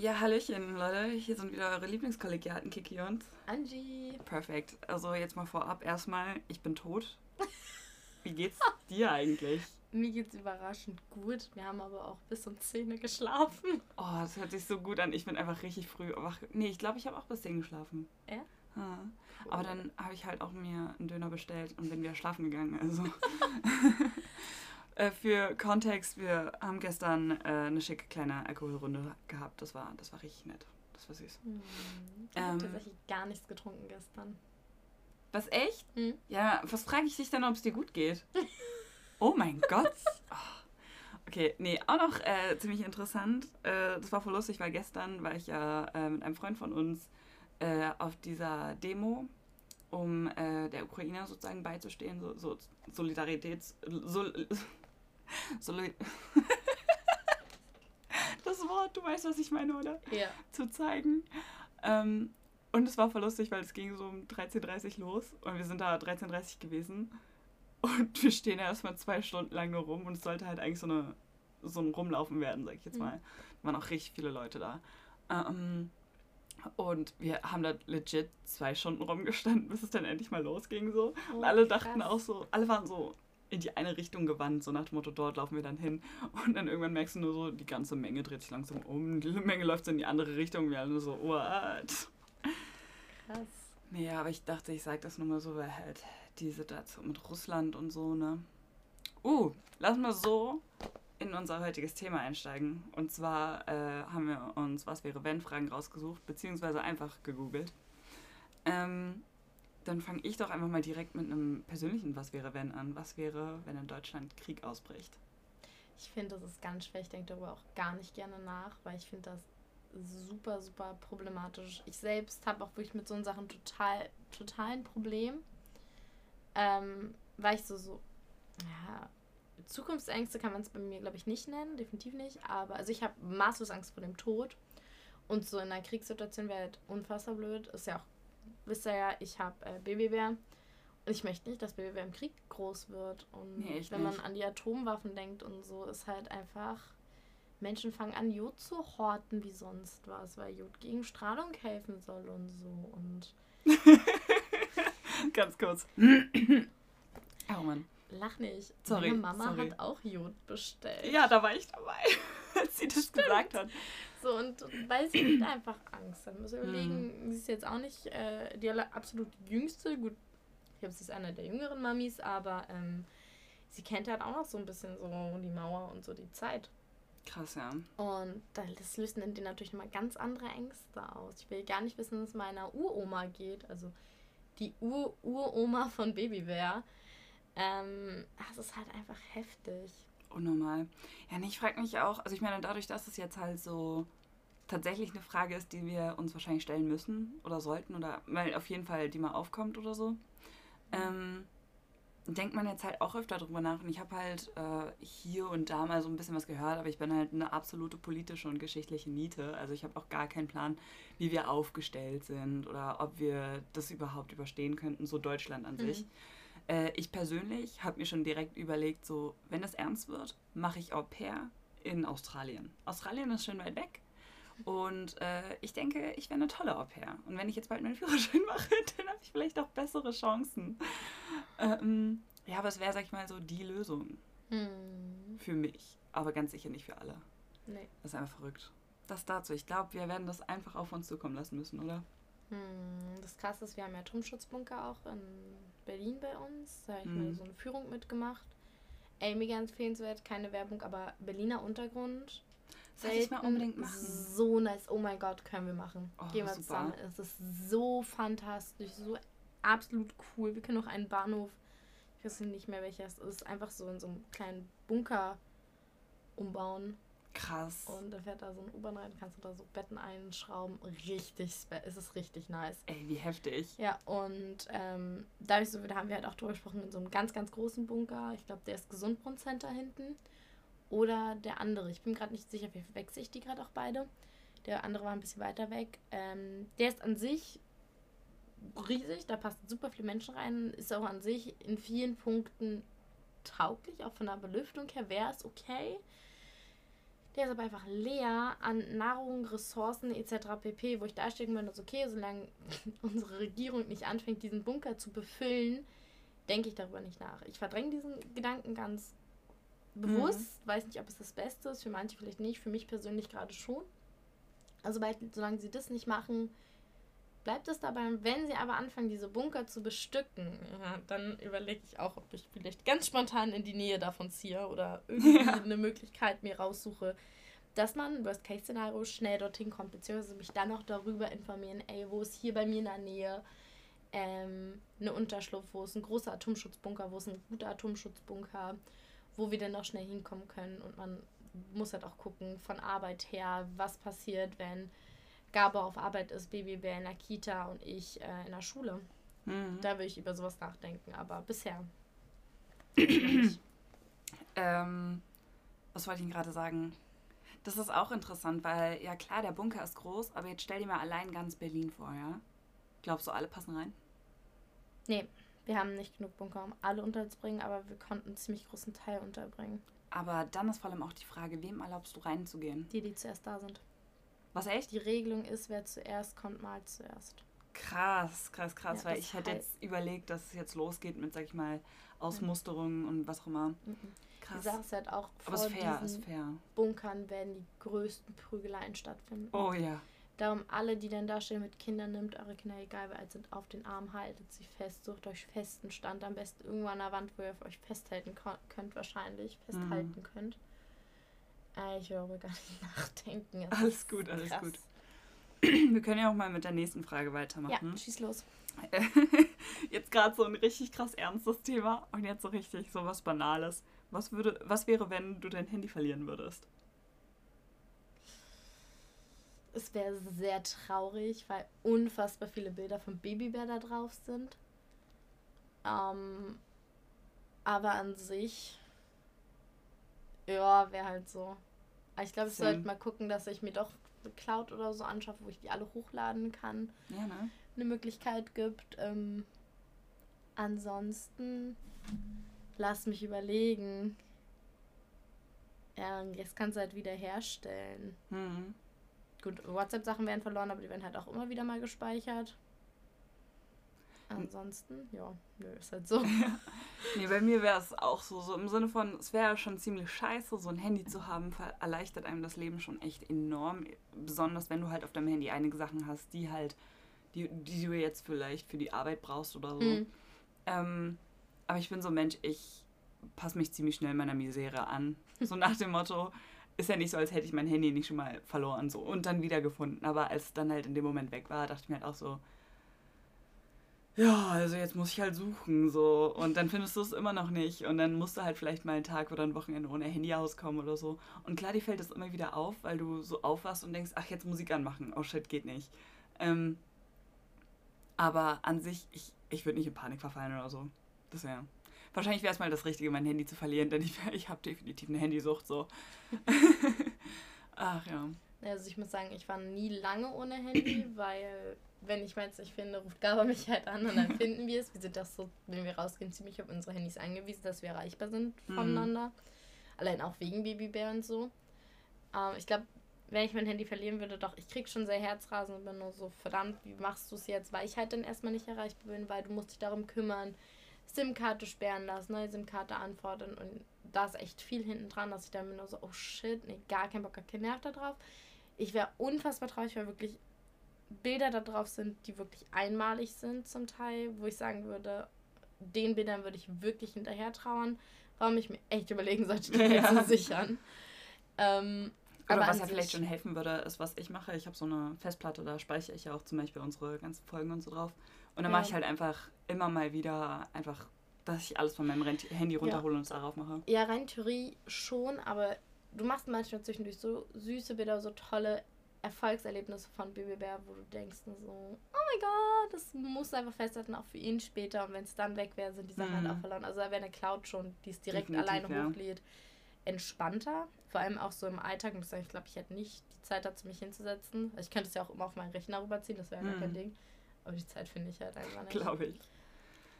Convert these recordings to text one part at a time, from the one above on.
Ja, Hallöchen, Leute. Hier sind wieder eure Lieblingskollegiaten, Kiki und Angie. Perfekt. Also jetzt mal vorab erstmal, ich bin tot. Wie geht's dir eigentlich? Mir geht's überraschend gut. Wir haben aber auch bis um 10 Uhr geschlafen. Oh, das hört sich so gut an. Ich bin einfach richtig früh wach. Nee, ich glaube, ich habe auch bis 10 geschlafen. Ja? Ha. Aber dann habe ich halt auch mir einen Döner bestellt und bin wieder schlafen gegangen. Also Äh, für Kontext, wir haben gestern äh, eine schicke kleine Alkoholrunde gehabt. Das war, das war richtig nett. Das war süß. Hm. Ich habe Ähm. tatsächlich gar nichts getrunken gestern. Was echt? Hm? Ja, was frage ich dich denn, ob es dir gut geht? Oh mein Gott. Oh. Okay, nee, auch noch äh, ziemlich interessant. Äh, das war voll lustig, weil gestern war ich ja äh, mit einem Freund von uns äh, auf dieser Demo, um äh, der Ukraine sozusagen beizustehen, so, so Solidaritäts... Sol, Soli das Wort, du weißt, was ich meine, oder? Ja. zu zeigen. Ähm, und es war voll lustig, weil es ging so um 13.30 Uhr los und wir sind da 13.30 Uhr gewesen. Und wir stehen ja erstmal zwei Stunden lang nur rum und es sollte halt eigentlich so, eine, so ein Rumlaufen werden, sag ich jetzt Mhm. mal. Da waren auch richtig viele Leute da. Ähm, und wir haben da legit zwei Stunden rumgestanden, bis es dann endlich mal losging so. Und alle dachten auch so, alle waren so in die eine Richtung gewandt, so nach dem Motto, dort laufen wir dann hin. Und dann irgendwann merkst du nur so, die ganze Menge dreht sich langsam um, die Menge läuft so in die andere Richtung, wir alle nur so, what? Krass. Nee, aber ich dachte, ich sag das nur mal so, weil halt die Situation mit Russland und so, ne? Uh, lass mal so in unser heutiges Thema einsteigen. Und zwar äh, haben wir uns Was wäre wenn Fragen rausgesucht, beziehungsweise einfach gegoogelt. Ähm, dann fange ich doch einfach mal direkt mit einem persönlichen Was wäre wenn an. Was wäre, wenn in Deutschland Krieg ausbricht? Ich finde, das ist ganz schwer. Ich denke darüber auch gar nicht gerne nach, weil ich finde das super, super problematisch. Ich selbst habe auch wirklich mit so Sachen total, total ein Problem. Ähm, weil ich so, so, ja, Zukunftsängste kann man es bei mir, glaube ich, nicht nennen, definitiv nicht. Aber, also ich habe maßlos Angst vor dem Tod. Und so in einer Kriegssituation wäre halt unfassbar blöd. Ist ja auch, wisst ihr ja, ich habe äh, Babybär. Und ich möchte nicht, dass Babybär im Krieg groß wird. Und Nee, wenn man nicht. an die Atomwaffen denkt und so, ist halt einfach. Menschen fangen an, Jod zu horten wie sonst was, weil Jod gegen Strahlung helfen soll und so. Und Ganz kurz. oh Mann. lach nicht. Sorry, Meine Mama sorry. hat auch Jod bestellt. Ja, da war ich dabei, als sie das gesagt hat. So, und weil sie hat einfach Angst. Dann muss ich überlegen, sie ist jetzt auch nicht äh, die absolut jüngste. Gut, ich glaube, sie ist eine der jüngeren Mamis, aber ähm, sie kennt halt auch noch so ein bisschen so die Mauer und so die Zeit. Krass, ja. Und da- das löst in dir natürlich nochmal ganz andere Ängste aus. Ich will gar nicht wissen, wie es meiner Uroma geht. Also die Ur-Uroma von Babybär. Ähm, das ist halt einfach heftig. Unnormal. Ja, nee, ich frage mich auch, also ich meine, dadurch, dass es jetzt halt so tatsächlich eine Frage ist, die wir uns wahrscheinlich stellen müssen oder sollten oder weil auf jeden Fall die mal aufkommt oder so, ähm, denkt man jetzt halt auch öfter drüber nach. Und ich habe halt äh, hier und da mal so ein bisschen was gehört, aber ich bin halt eine absolute politische und geschichtliche Niete. Also ich habe auch gar keinen Plan, wie wir aufgestellt sind oder ob wir das überhaupt überstehen könnten, so Deutschland an Mhm. sich. Äh, ich persönlich habe mir schon direkt überlegt, so, wenn es ernst wird, mache ich Au pair in Australien. Australien ist schön weit weg. Und äh, ich denke, ich wäre eine tolle Au pair. Und wenn ich jetzt bald meinen Führerschein mache, dann habe ich vielleicht auch bessere Chancen. Ähm, ja, aber es wäre, sag ich mal, so die Lösung Hm. für mich. Aber ganz sicher nicht für alle. Nee. Das ist einfach verrückt. Das dazu. Ich glaube, wir werden das einfach auf uns zukommen lassen müssen, oder? Hm, das krasse ist, wir haben ja Atomschutzbunker auch in Berlin bei uns. Da habe ich mal Mhm. so eine Führung mitgemacht. Ey, mega empfehlenswert, keine Werbung, aber Berliner Untergrund. Sollte ich mal unbedingt machen. So nice. Oh mein Gott, können wir machen. Oh, Gehen wir super. zusammen. Es ist so fantastisch, so absolut cool. Wir können auch einen Bahnhof, ich weiß nicht mehr welcher es ist, einfach so in so einem kleinen Bunker umbauen. Krass. Und da fährt da so ein U-Bahn rein, kannst du da so Betten einschrauben. Richtig, es ist richtig nice. Ey, wie heftig. Ja, und ähm, dadurch so, da haben wir halt auch drüber gesprochen, in so einem ganz, ganz großen Bunker. Ich glaube, der ist Gesundbrunn Center hinten. Oder der andere. Ich bin gerade nicht sicher, wie verwechsel ich die gerade auch beide. Der andere war ein bisschen weiter weg. Ähm, der ist an sich riesig, da passen super viele Menschen rein. Ist auch an sich in vielen Punkten tauglich, auch von der Belüftung her wäre es okay. Der ist aber einfach leer an Nahrung, Ressourcen etc. pp, wo ich da stecken würde, okay, solange unsere Regierung nicht anfängt, diesen Bunker zu befüllen, denke ich darüber nicht nach. Ich verdränge diesen Gedanken ganz bewusst, mhm. weiß nicht, ob es das Beste ist, für manche vielleicht nicht, für mich persönlich gerade schon. Also solange sie das nicht machen, bleibt es dabei. Wenn sie aber anfangen, diese Bunker zu bestücken, ja, dann überlege ich auch, ob ich vielleicht ganz spontan in die Nähe davon ziehe oder irgendwie ja. eine Möglichkeit mir raussuche, dass man, Worst-Case-Szenario, schnell dorthin kommt, beziehungsweise mich dann auch darüber informieren, ey, wo ist hier bei mir in der Nähe ähm, eine Unterschlupf, wo ist ein großer Atomschutzbunker, wo ist ein guter Atomschutzbunker, wo wir denn noch schnell hinkommen können und man muss halt auch gucken von Arbeit her, was passiert, wenn Gabo auf Arbeit ist, Babybär in der Kita und ich äh, in der Schule. Mhm. Da will ich über sowas nachdenken, aber bisher. ähm, was wollte ich Ihnen gerade sagen? Das ist auch interessant, weil ja klar, der Bunker ist groß, aber jetzt stell dir mal allein ganz Berlin vor, ja? Glaubst du, alle passen rein? Nee, wir haben nicht genug Bunker, um alle unterzubringen, aber wir konnten einen ziemlich großen Teil unterbringen. Aber dann ist vor allem auch die Frage, wem erlaubst du reinzugehen? Die, die zuerst da sind. Was echt? Die Regelung ist, wer zuerst kommt, mal zuerst. Krass, krass, krass, ja, weil ich hätte jetzt überlegt, dass es jetzt losgeht mit, sag ich mal, Ausmusterungen mhm. und was auch immer. Mhm. Krass. Die Sache ist halt auch, vor Aber ist fair, ist fair. Bunkern werden die größten Prügeleien stattfinden. Oh ja. Darum alle, die dann da stehen mit Kindern, nimmt eure Kinder, egal wer alt sind, auf den Arm, haltet sie fest, sucht euch festen Stand, am besten irgendwo an der Wand, wo ihr euch festhalten könnt, wahrscheinlich, festhalten mhm. könnt. Äh, ich will darüber gar nicht nachdenken. Das alles gut, alles krass. gut. Wir können ja auch mal mit der nächsten Frage weitermachen. Ja, schieß los. jetzt gerade so ein richtig krass ernstes Thema und jetzt so richtig so was Banales. Was, würde, was wäre, wenn du dein Handy verlieren würdest? Es wäre sehr traurig, weil unfassbar viele Bilder von Babybär da drauf sind. Ähm, aber an sich, ja, wäre halt so. Ich glaube, ich sollte mal gucken, dass ich mir doch eine Cloud oder so anschaffe, wo ich die alle hochladen kann. Ja, ne? Eine Möglichkeit gibt. Ähm, ansonsten, lass mich überlegen. Ja, jetzt kannst du halt wieder herstellen. Mhm. Gut, WhatsApp-Sachen werden verloren, aber die werden halt auch immer wieder mal gespeichert. Ansonsten, ja, nö, ist halt so. nee, bei mir wäre es auch so, so im Sinne von, es wäre schon ziemlich scheiße, so ein Handy zu haben, erleichtert einem das Leben schon echt enorm. Besonders wenn du halt auf deinem Handy einige Sachen hast, die halt, die, die du jetzt vielleicht für die Arbeit brauchst oder so. Mhm. Ähm, aber ich bin so ein Mensch, ich passe mich ziemlich schnell meiner Misere an. So nach dem Motto, ist ja nicht so, als hätte ich mein Handy nicht schon mal verloren so und dann wiedergefunden. Aber als es dann halt in dem Moment weg war, dachte ich mir halt auch so, ja, also jetzt muss ich halt suchen, so. Und dann findest du es immer noch nicht. Und dann musst du halt vielleicht mal einen Tag oder ein Wochenende ohne Handy auskommen oder so. Und klar, dir fällt das immer wieder auf, weil du so aufwachst und denkst, ach, jetzt Musik anmachen. Oh shit, geht nicht. Ähm, aber an sich, ich, ich würde nicht in Panik verfallen oder so. Das wäre. Wahrscheinlich wäre es mal das Richtige, mein Handy zu verlieren, denn ich, ich habe definitiv eine Handysucht, so. ach ja. Also ich muss sagen, ich war nie lange ohne Handy, weil wenn ich meins nicht finde, ruft Gaba mich halt an und dann finden wir es. Wir sind das so, wenn wir rausgehen, ziemlich auf unsere Handys angewiesen, dass wir erreichbar sind mhm. voneinander. Mhm. Allein auch wegen Babybär und so. Ähm, ich glaube, wenn ich mein Handy verlieren würde, doch, ich krieg schon sehr Herzrasen und bin nur so, verdammt, wie machst du es jetzt? Weil ich halt dann erstmal nicht erreichbar bin, weil du musst dich darum kümmern, SIM-Karte sperren lassen, neue SIM-Karte anfordern und da ist echt viel hinten dran, dass ich dann nur so, oh shit, nee, gar kein Bock, gar kein Nerv da drauf. Ich wäre unfassbar traurig, weil wirklich Bilder da drauf sind, die wirklich einmalig sind zum Teil, wo ich sagen würde, den Bildern würde ich wirklich hinterher trauern, warum ich mir echt überlegen sollte, die ja. zu sichern. Ähm, Oder was ja vielleicht schon helfen würde, ist, was ich mache. Ich habe so eine Festplatte, da speichere ich ja auch zum Beispiel unsere ganzen Folgen und so drauf. Und dann ja. mache ich halt einfach immer mal wieder einfach, dass ich alles von meinem Handy runterhole ja. und es darauf mache. Ja, rein Theorie schon, aber du machst manchmal zwischendurch so süße Bilder, so tolle Erfolgserlebnisse von Babybär, wo du denkst so, oh mein Gott, das muss einfach festhalten, auch für ihn später. Und wenn es dann weg wäre, sind die Sachen halt mhm. halt auch verloren. Also da wäre eine Cloud schon, die es direkt Definitiv, alleine ja. hochlädt, entspannter. Vor allem auch so im Alltag. Sagen, ich glaube, ich hätte nicht die Zeit dazu, mich hinzusetzen. Also ich könnte es ja auch immer auf meinen Rechner rüberziehen, das wäre mhm. gar kein mhm. Ding. Aber die Zeit finde ich halt einfach nicht. Glaube ich.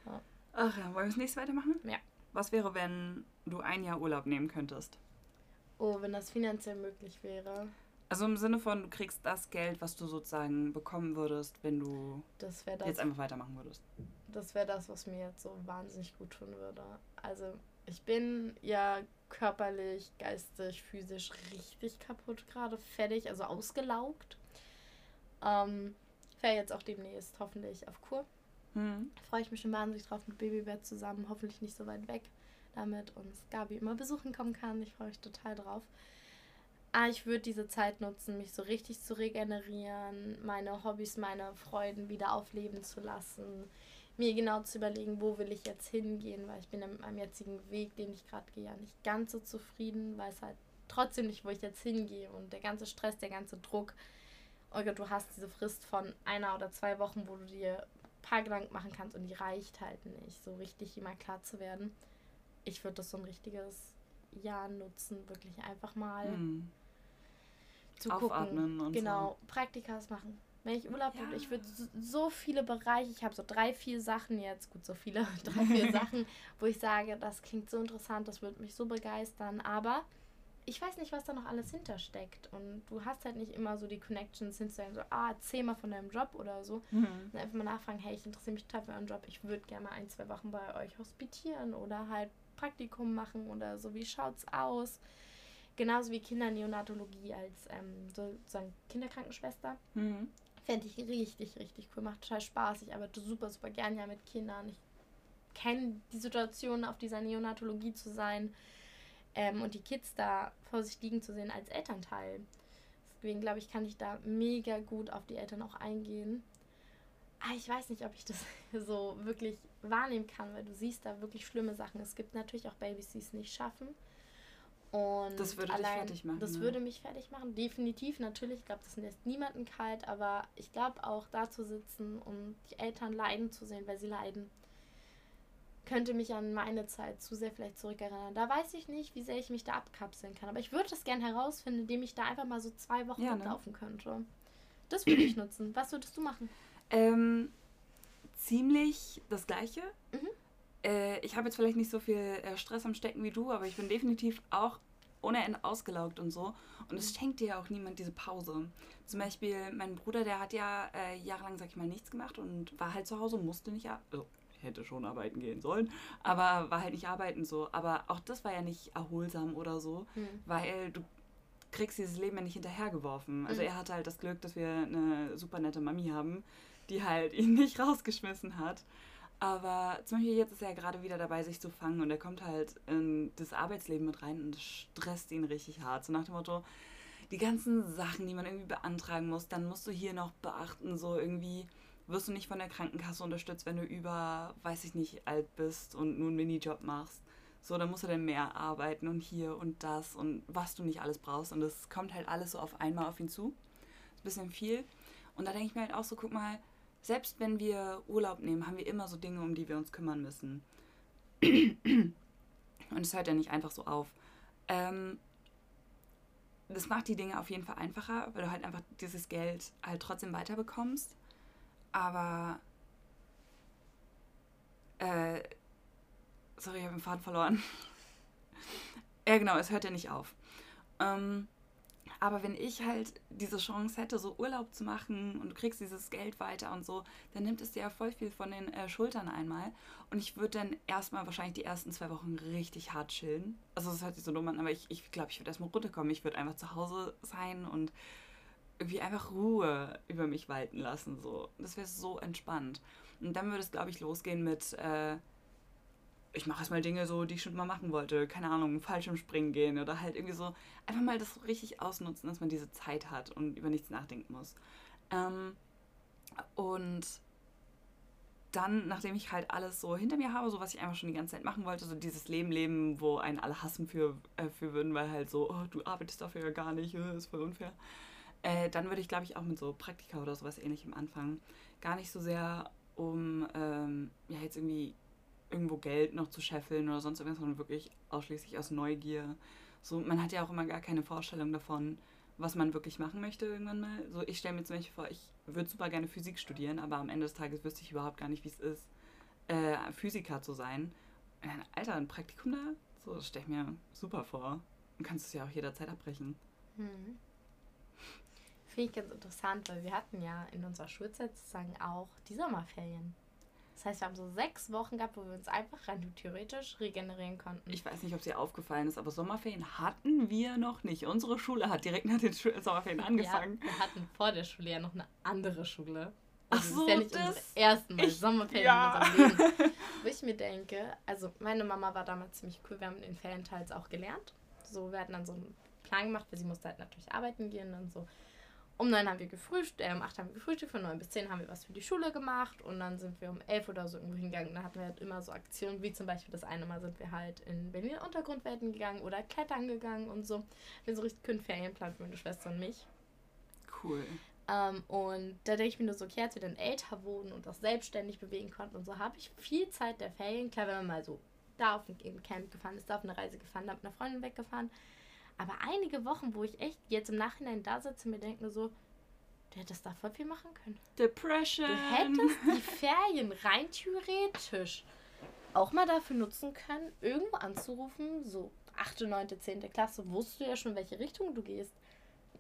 Ja. Ach ja, wollen wir das nächste weitermachen? Ja. Was wäre, wenn du ein Jahr Urlaub nehmen könntest? Oh, wenn das finanziell möglich wäre. Also im Sinne von, du kriegst das Geld, was du sozusagen bekommen würdest, wenn du das das, jetzt einfach weitermachen würdest. Das wäre das, was mir jetzt so wahnsinnig gut tun würde. Also ich bin ja körperlich, geistig, physisch richtig kaputt gerade, fertig, also ausgelaugt. Ähm, Wäre jetzt auch demnächst hoffentlich auf Kur. Mhm. Freue ich mich schon wahnsinnig drauf mit Babybett zusammen, hoffentlich nicht so weit weg, damit uns Gabi immer besuchen kommen kann. Ich freue mich total drauf. Ah, ich würde diese Zeit nutzen, mich so richtig zu regenerieren, meine Hobbys, meine Freuden wieder aufleben zu lassen, mir genau zu überlegen, wo will ich jetzt hingehen, weil ich bin mit meinem jetzigen Weg, den ich gerade gehe, ja nicht ganz so zufrieden, weiß halt trotzdem nicht, wo ich jetzt hingehe und der ganze Stress, der ganze Druck. Olga, du hast diese Frist von einer oder zwei Wochen, wo du dir ein paar Gedanken machen kannst und die reicht halt nicht, so richtig immer klar zu werden. Ich würde das so ein richtiges Jahr nutzen, wirklich einfach mal hm. zu Aufatmen gucken. Und genau, so. Praktikas machen. Wenn ich Urlaub ja. habe, ich würde so, viele Bereiche, ich habe so drei, vier Sachen jetzt, gut, so viele, drei, vier Sachen, wo ich sage, das klingt so interessant, das würde mich so begeistern, aber ich weiß nicht, was da noch alles hintersteckt. Und du hast halt nicht immer so die Connections hinzusagen, so, ah, erzähl mal von deinem Job oder so. Mhm. Und einfach mal nachfragen, hey, ich interessiere mich total für euren Job, ich würde gerne mal ein, zwei Wochen bei euch hospitieren oder halt Praktikum machen oder so, wie schaut's aus? Genauso wie Kinderneonatologie als ähm, sozusagen Kinderkrankenschwester. Mhm. Fände ich richtig, richtig cool. Macht total Spaß. Ich arbeite super, super gerne ja mit Kindern. Ich kenne die Situation, auf dieser Neonatologie zu sein ähm, und die Kids da vor sich liegen zu sehen als Elternteil. Deswegen glaube ich, kann ich da mega gut auf die Eltern auch eingehen. Ah, ich weiß nicht, ob ich das so wirklich wahrnehmen kann, weil du siehst da wirklich schlimme Sachen. Es gibt natürlich auch Babys, die es nicht schaffen. Und das würde allein, dich fertig machen. Das ne? würde mich fertig machen, definitiv. Natürlich, ich glaube, das lässt niemanden kalt, aber ich glaube auch da zu sitzen und die Eltern leiden zu sehen, weil sie leiden, könnte mich an meine Zeit zu sehr vielleicht zurückerinnern. Da weiß ich nicht, wie sehr ich mich da abkapseln kann. Aber ich würde das gerne herausfinden, indem ich da einfach mal so zwei Wochen ja, ne? laufen könnte. Das würde ich nutzen. Was würdest du machen? Ähm, ziemlich das Gleiche. Mhm. Äh, ich habe jetzt vielleicht nicht so viel äh, Stress am Stecken wie du, aber ich bin definitiv auch ohne Ende ausgelaugt und so. Und es schenkt dir ja auch niemand diese Pause. Zum Beispiel mein Bruder, der hat ja äh, jahrelang, sag ich mal, nichts gemacht und war halt zu Hause, musste nicht, also hätte schon arbeiten gehen sollen, aber war halt nicht arbeiten so. Aber auch das war ja nicht erholsam oder so, mhm. weil du kriegst dieses Leben ja nicht hinterhergeworfen. Also mhm. er hatte halt das Glück, dass wir eine super nette Mami haben, die halt ihn nicht rausgeschmissen hat. Aber zum Beispiel jetzt ist er gerade wieder dabei, sich zu fangen und er kommt halt in das Arbeitsleben mit rein und das stresst ihn richtig hart. So nach dem Motto, die ganzen Sachen, die man irgendwie beantragen muss, dann musst du hier noch beachten, so irgendwie wirst du nicht von der Krankenkasse unterstützt, wenn du über, weiß ich nicht, alt bist und nur einen Minijob machst. So, dann musst du dann mehr arbeiten und hier und das und was du nicht alles brauchst. Und das kommt halt alles so auf einmal auf ihn zu. Ist ein bisschen viel. Und da denke ich mir halt auch so, guck mal, selbst wenn wir Urlaub nehmen, haben wir immer so Dinge, um die wir uns kümmern müssen. Und es hört ja nicht einfach so auf. Ähm, das macht die Dinge auf jeden Fall einfacher, weil du halt einfach dieses Geld halt trotzdem weiterbekommst. Aber. Äh, sorry, ich habe den Faden verloren. ja, genau, es hört ja nicht auf. Ähm, aber wenn ich halt diese Chance hätte, so Urlaub zu machen und du kriegst dieses Geld weiter und so, dann nimmt es dir ja voll viel von den äh, Schultern einmal. Und ich würde dann erstmal wahrscheinlich die ersten zwei Wochen richtig hart chillen. Also das hört sich so dumm an, aber ich glaube, ich, glaub, ich würde erstmal runterkommen. Ich würde einfach zu Hause sein und irgendwie einfach Ruhe über mich walten lassen. So. Das wäre so entspannt. Und dann würde es, glaube ich, losgehen mit, äh, ich mache erstmal Dinge so, die ich schon mal machen wollte. Keine Ahnung, Fallschirmspringen gehen oder halt irgendwie so einfach mal das so richtig ausnutzen, dass man diese Zeit hat und über nichts nachdenken muss. Ähm, und dann, nachdem ich halt alles so hinter mir habe, so was ich einfach schon die ganze Zeit machen wollte, so dieses Leben leben, wo einen alle hassen für, äh, für würden, weil halt so, oh, du arbeitest dafür ja gar nicht, äh, ist voll unfair. Äh, dann würde ich, glaube ich, auch mit so Praktika oder sowas ähnlichem anfangen. Gar nicht so sehr, um ähm, ja jetzt irgendwie irgendwo Geld noch zu scheffeln oder sonst irgendwas, sondern wirklich ausschließlich aus Neugier. So, man hat ja auch immer gar keine Vorstellung davon, was man wirklich machen möchte irgendwann mal. So, ich stelle mir zum Beispiel vor, ich würde super gerne Physik studieren, aber am Ende des Tages wüsste ich überhaupt gar nicht, wie es ist, äh, Physiker zu sein. Äh, Alter, ein Praktikum da? So, das stelle ich mir super vor. und kannst es ja auch jederzeit abbrechen. Hm. Finde ich ganz interessant, weil wir hatten ja in unserer Schulzeit sozusagen auch die Sommerferien. Das heißt, wir haben so sechs Wochen gehabt, wo wir uns einfach rein theoretisch regenerieren konnten. Ich weiß nicht, ob es dir aufgefallen ist, aber Sommerferien hatten wir noch nicht. Unsere Schule hat direkt nach den Schu Sommerferien angefangen. Ja, wir hatten vor der Schule ja noch eine andere Schule. Ach Also so, das ist ja nicht das- ersten Mal ich- Sommerferien ja. in unserem Leben. Wo ich mir denke, also meine Mama war damals ziemlich cool. Wir haben in den Ferien teils auch gelernt. So, wir hatten dann so einen Plan gemacht, weil sie musste halt natürlich arbeiten gehen und so. Um neun haben wir gefrühstückt, äh, um acht haben wir gefrühstückt, von neun bis zehn haben wir was für die Schule gemacht und dann sind wir um elf oder so irgendwo hingegangen. Da hatten wir halt immer so Aktionen, wie zum Beispiel das eine Mal sind wir halt in Berlin Untergrundwelten gegangen oder klettern gegangen und so. Wir so richtig kühn Ferienplan für meine Schwester und mich. Cool. Ähm, und da denke ich mir nur so, okay, als wir dann älter wurden und das selbstständig bewegen konnten und so, habe ich viel Zeit der Ferien. Klar, wenn man mal so da auf ein Camp gefahren ist, da auf eine Reise gefahren, da mit einer Freundin weggefahren. Aber einige Wochen, wo ich echt jetzt im Nachhinein da sitze und mir denke so, du hättest da voll viel machen können. Depression. Du hättest die Ferien rein theoretisch auch mal dafür nutzen können, irgendwo anzurufen, so 8., 9., 10. Klasse, wusstest du ja schon, welche Richtung du gehst.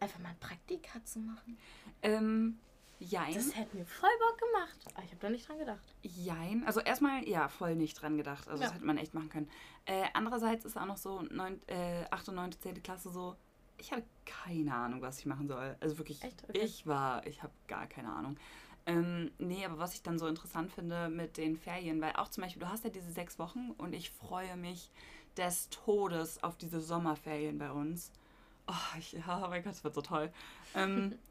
Einfach mal ein Praktika zu machen. Ähm, jein. Das hätte mir voll Bock gemacht. Aber ich habe da nicht dran gedacht. Jein. Also erstmal, ja, voll nicht dran gedacht. Also Ja. das hätte man echt machen können. Äh, andererseits ist auch noch so 9, äh, 8. und 9., 10. Klasse so, ich hatte keine Ahnung, was ich machen soll. Also wirklich? Okay. ich war, ich habe gar keine Ahnung. Ähm, nee, aber was ich dann so interessant finde mit den Ferien, weil auch zum Beispiel, du hast ja diese sechs Wochen und ich freue mich des Todes auf diese Sommerferien bei uns. Oh, ich, ja, mein Gott, das wird so toll. Ähm,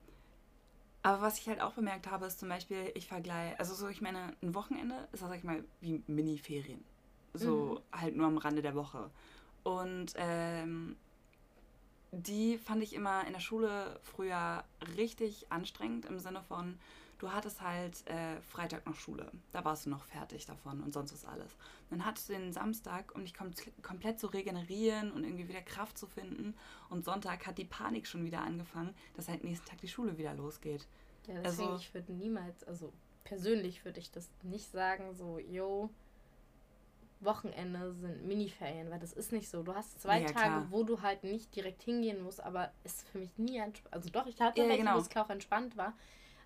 aber was ich halt auch bemerkt habe, ist zum Beispiel, ich vergleiche, also so, ich meine, ein Wochenende ist, das, sag ich mal, wie Mini-Ferien. So halt nur am Rande der Woche. Und ähm, die fand ich immer in der Schule früher richtig anstrengend im Sinne von, du hattest halt äh, Freitag noch Schule. Da warst du noch fertig davon und sonst was alles. Dann hattest du den Samstag, um dich kom komplett zu regenerieren und irgendwie wieder Kraft zu finden. Und Sonntag hat die Panik schon wieder angefangen, dass halt nächsten Tag die Schule wieder losgeht. Ja, deswegen, Also- ich würde niemals, also persönlich würde ich das nicht sagen, so, yo, Wochenende sind Miniferien, weil das ist nicht so. Du hast zwei Ja, Tage, klar. wo du halt nicht direkt hingehen musst, aber es ist für mich nie entspannt. Also doch, ich hatte Ja, welche, genau. wo es auch entspannt war.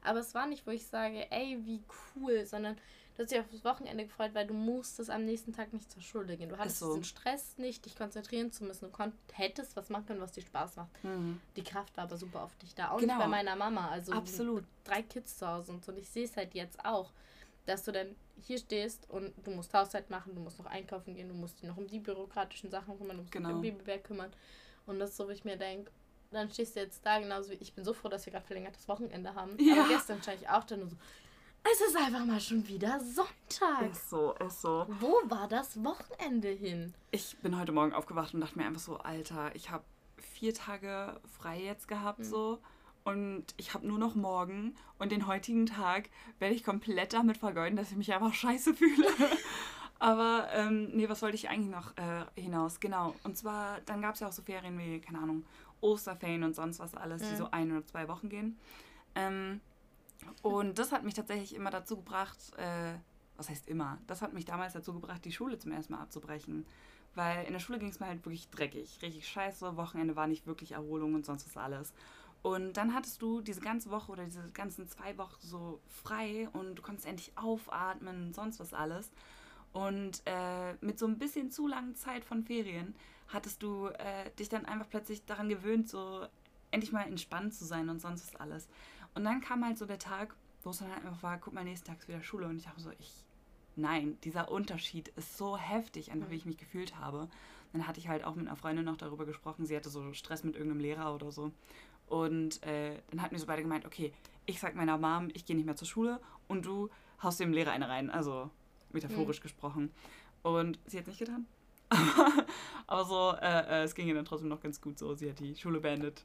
Aber es war nicht, wo ich sage, ey, wie cool, sondern du hast dich auf das Wochenende gefreut, weil du musstest am nächsten Tag nicht zur Schule gehen. Du hattest so. diesen Stress nicht, dich konzentrieren zu müssen. Du konnt, hättest was machen können, was dir Spaß macht. Mhm. Die Kraft war aber super auf dich da. Auch Genau. nicht bei meiner Mama. Also Absolut. drei Kids zu Hause und so. Und ich sehe es halt jetzt auch, dass du dann hier stehst und du musst Haushalt machen, du musst noch einkaufen gehen, du musst dich noch um die bürokratischen Sachen kümmern, du musst dich Genau. um Babybär kümmern. Und das ist so, wo ich mir denke, dann stehst du jetzt da, genauso wie ich bin so froh, dass wir gerade verlängertes Wochenende haben. Ja. Aber gestern stand ich auch da nur so, es ist einfach mal schon wieder Sonntag. Ist so, ist so. Wo war das Wochenende hin? Ich bin heute Morgen aufgewacht und dachte mir einfach so, Alter, ich habe vier Tage frei jetzt gehabt Mhm. so und ich habe nur noch morgen und den heutigen Tag werde ich komplett damit vergeuden, dass ich mich einfach scheiße fühle. Aber ähm, nee, was wollte ich eigentlich noch äh, hinaus? Genau. Und zwar, dann gab es ja auch so Ferien wie, keine Ahnung, Osterferien und sonst was alles, die Mhm. so ein oder zwei Wochen gehen. Ähm, und das hat mich tatsächlich immer dazu gebracht, äh, was heißt immer, das hat mich damals dazu gebracht, die Schule zum ersten Mal abzubrechen. Weil in der Schule ging es mir halt wirklich dreckig, richtig scheiße, Wochenende war nicht wirklich Erholung und sonst was alles. Und dann hattest du diese ganze Woche oder diese ganzen zwei Wochen so frei und du konntest endlich aufatmen und sonst was alles. Und äh, mit so ein bisschen zu langen Zeit von Ferien hattest du äh, dich dann einfach plötzlich daran gewöhnt, so endlich mal entspannt zu sein und sonst was alles. Und dann kam halt so der Tag, wo es dann halt einfach war, guck mal, nächsten Tag ist wieder Schule. Und ich dachte so, ich, nein, dieser Unterschied ist so heftig, einfach wie ich mich gefühlt habe. Dann hatte ich halt auch mit einer Freundin noch darüber gesprochen, sie hatte so Stress mit irgendeinem Lehrer oder so. Und äh, dann hatten wir so beide gemeint, okay, ich sag meiner Mom, ich gehe nicht mehr zur Schule und du haust dem Lehrer eine rein, also metaphorisch gesprochen. Und sie hat es nicht getan. Aber so, äh, äh, es ging ihr dann trotzdem noch ganz gut so. Sie hat die Schule beendet.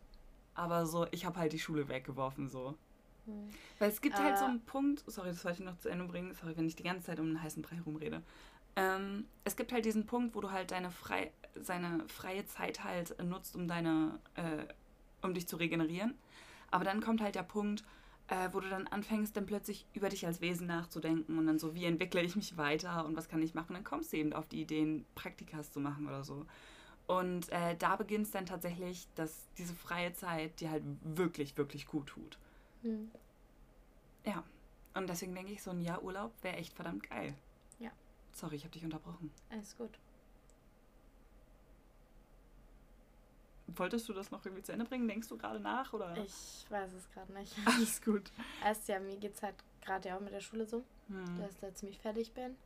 Aber so, ich habe halt die Schule weggeworfen so. Hm. Weil es gibt halt so Äh. einen Punkt, sorry, das wollte ich noch zu Ende bringen, sorry, wenn ich die ganze Zeit um einen heißen Brei rumrede. Ähm, es gibt halt diesen Punkt, wo du halt deine frei, seine freie Zeit halt nutzt, um deine, äh, um dich zu regenerieren. Aber dann kommt halt der Punkt, äh, wo du dann anfängst, dann plötzlich über dich als Wesen nachzudenken und dann so, wie entwickle ich mich weiter und was kann ich machen? dann kommst du eben auf die Ideen, Praktikas zu machen oder so. Und äh, da beginnt es dann tatsächlich, dass diese freie Zeit dir halt wirklich, wirklich gut tut. Mhm. Ja. Und deswegen denke ich, so ein Jahr Urlaub wäre echt verdammt geil. Ja. Sorry, ich habe dich unterbrochen. Alles gut. Wolltest du das noch irgendwie zu Ende bringen? Denkst du gerade nach? Oder? Ich weiß es gerade nicht. Alles gut. Erst ja, mir geht es halt gerade ja auch mit der Schule so, hm. dass ich da ziemlich fertig bin.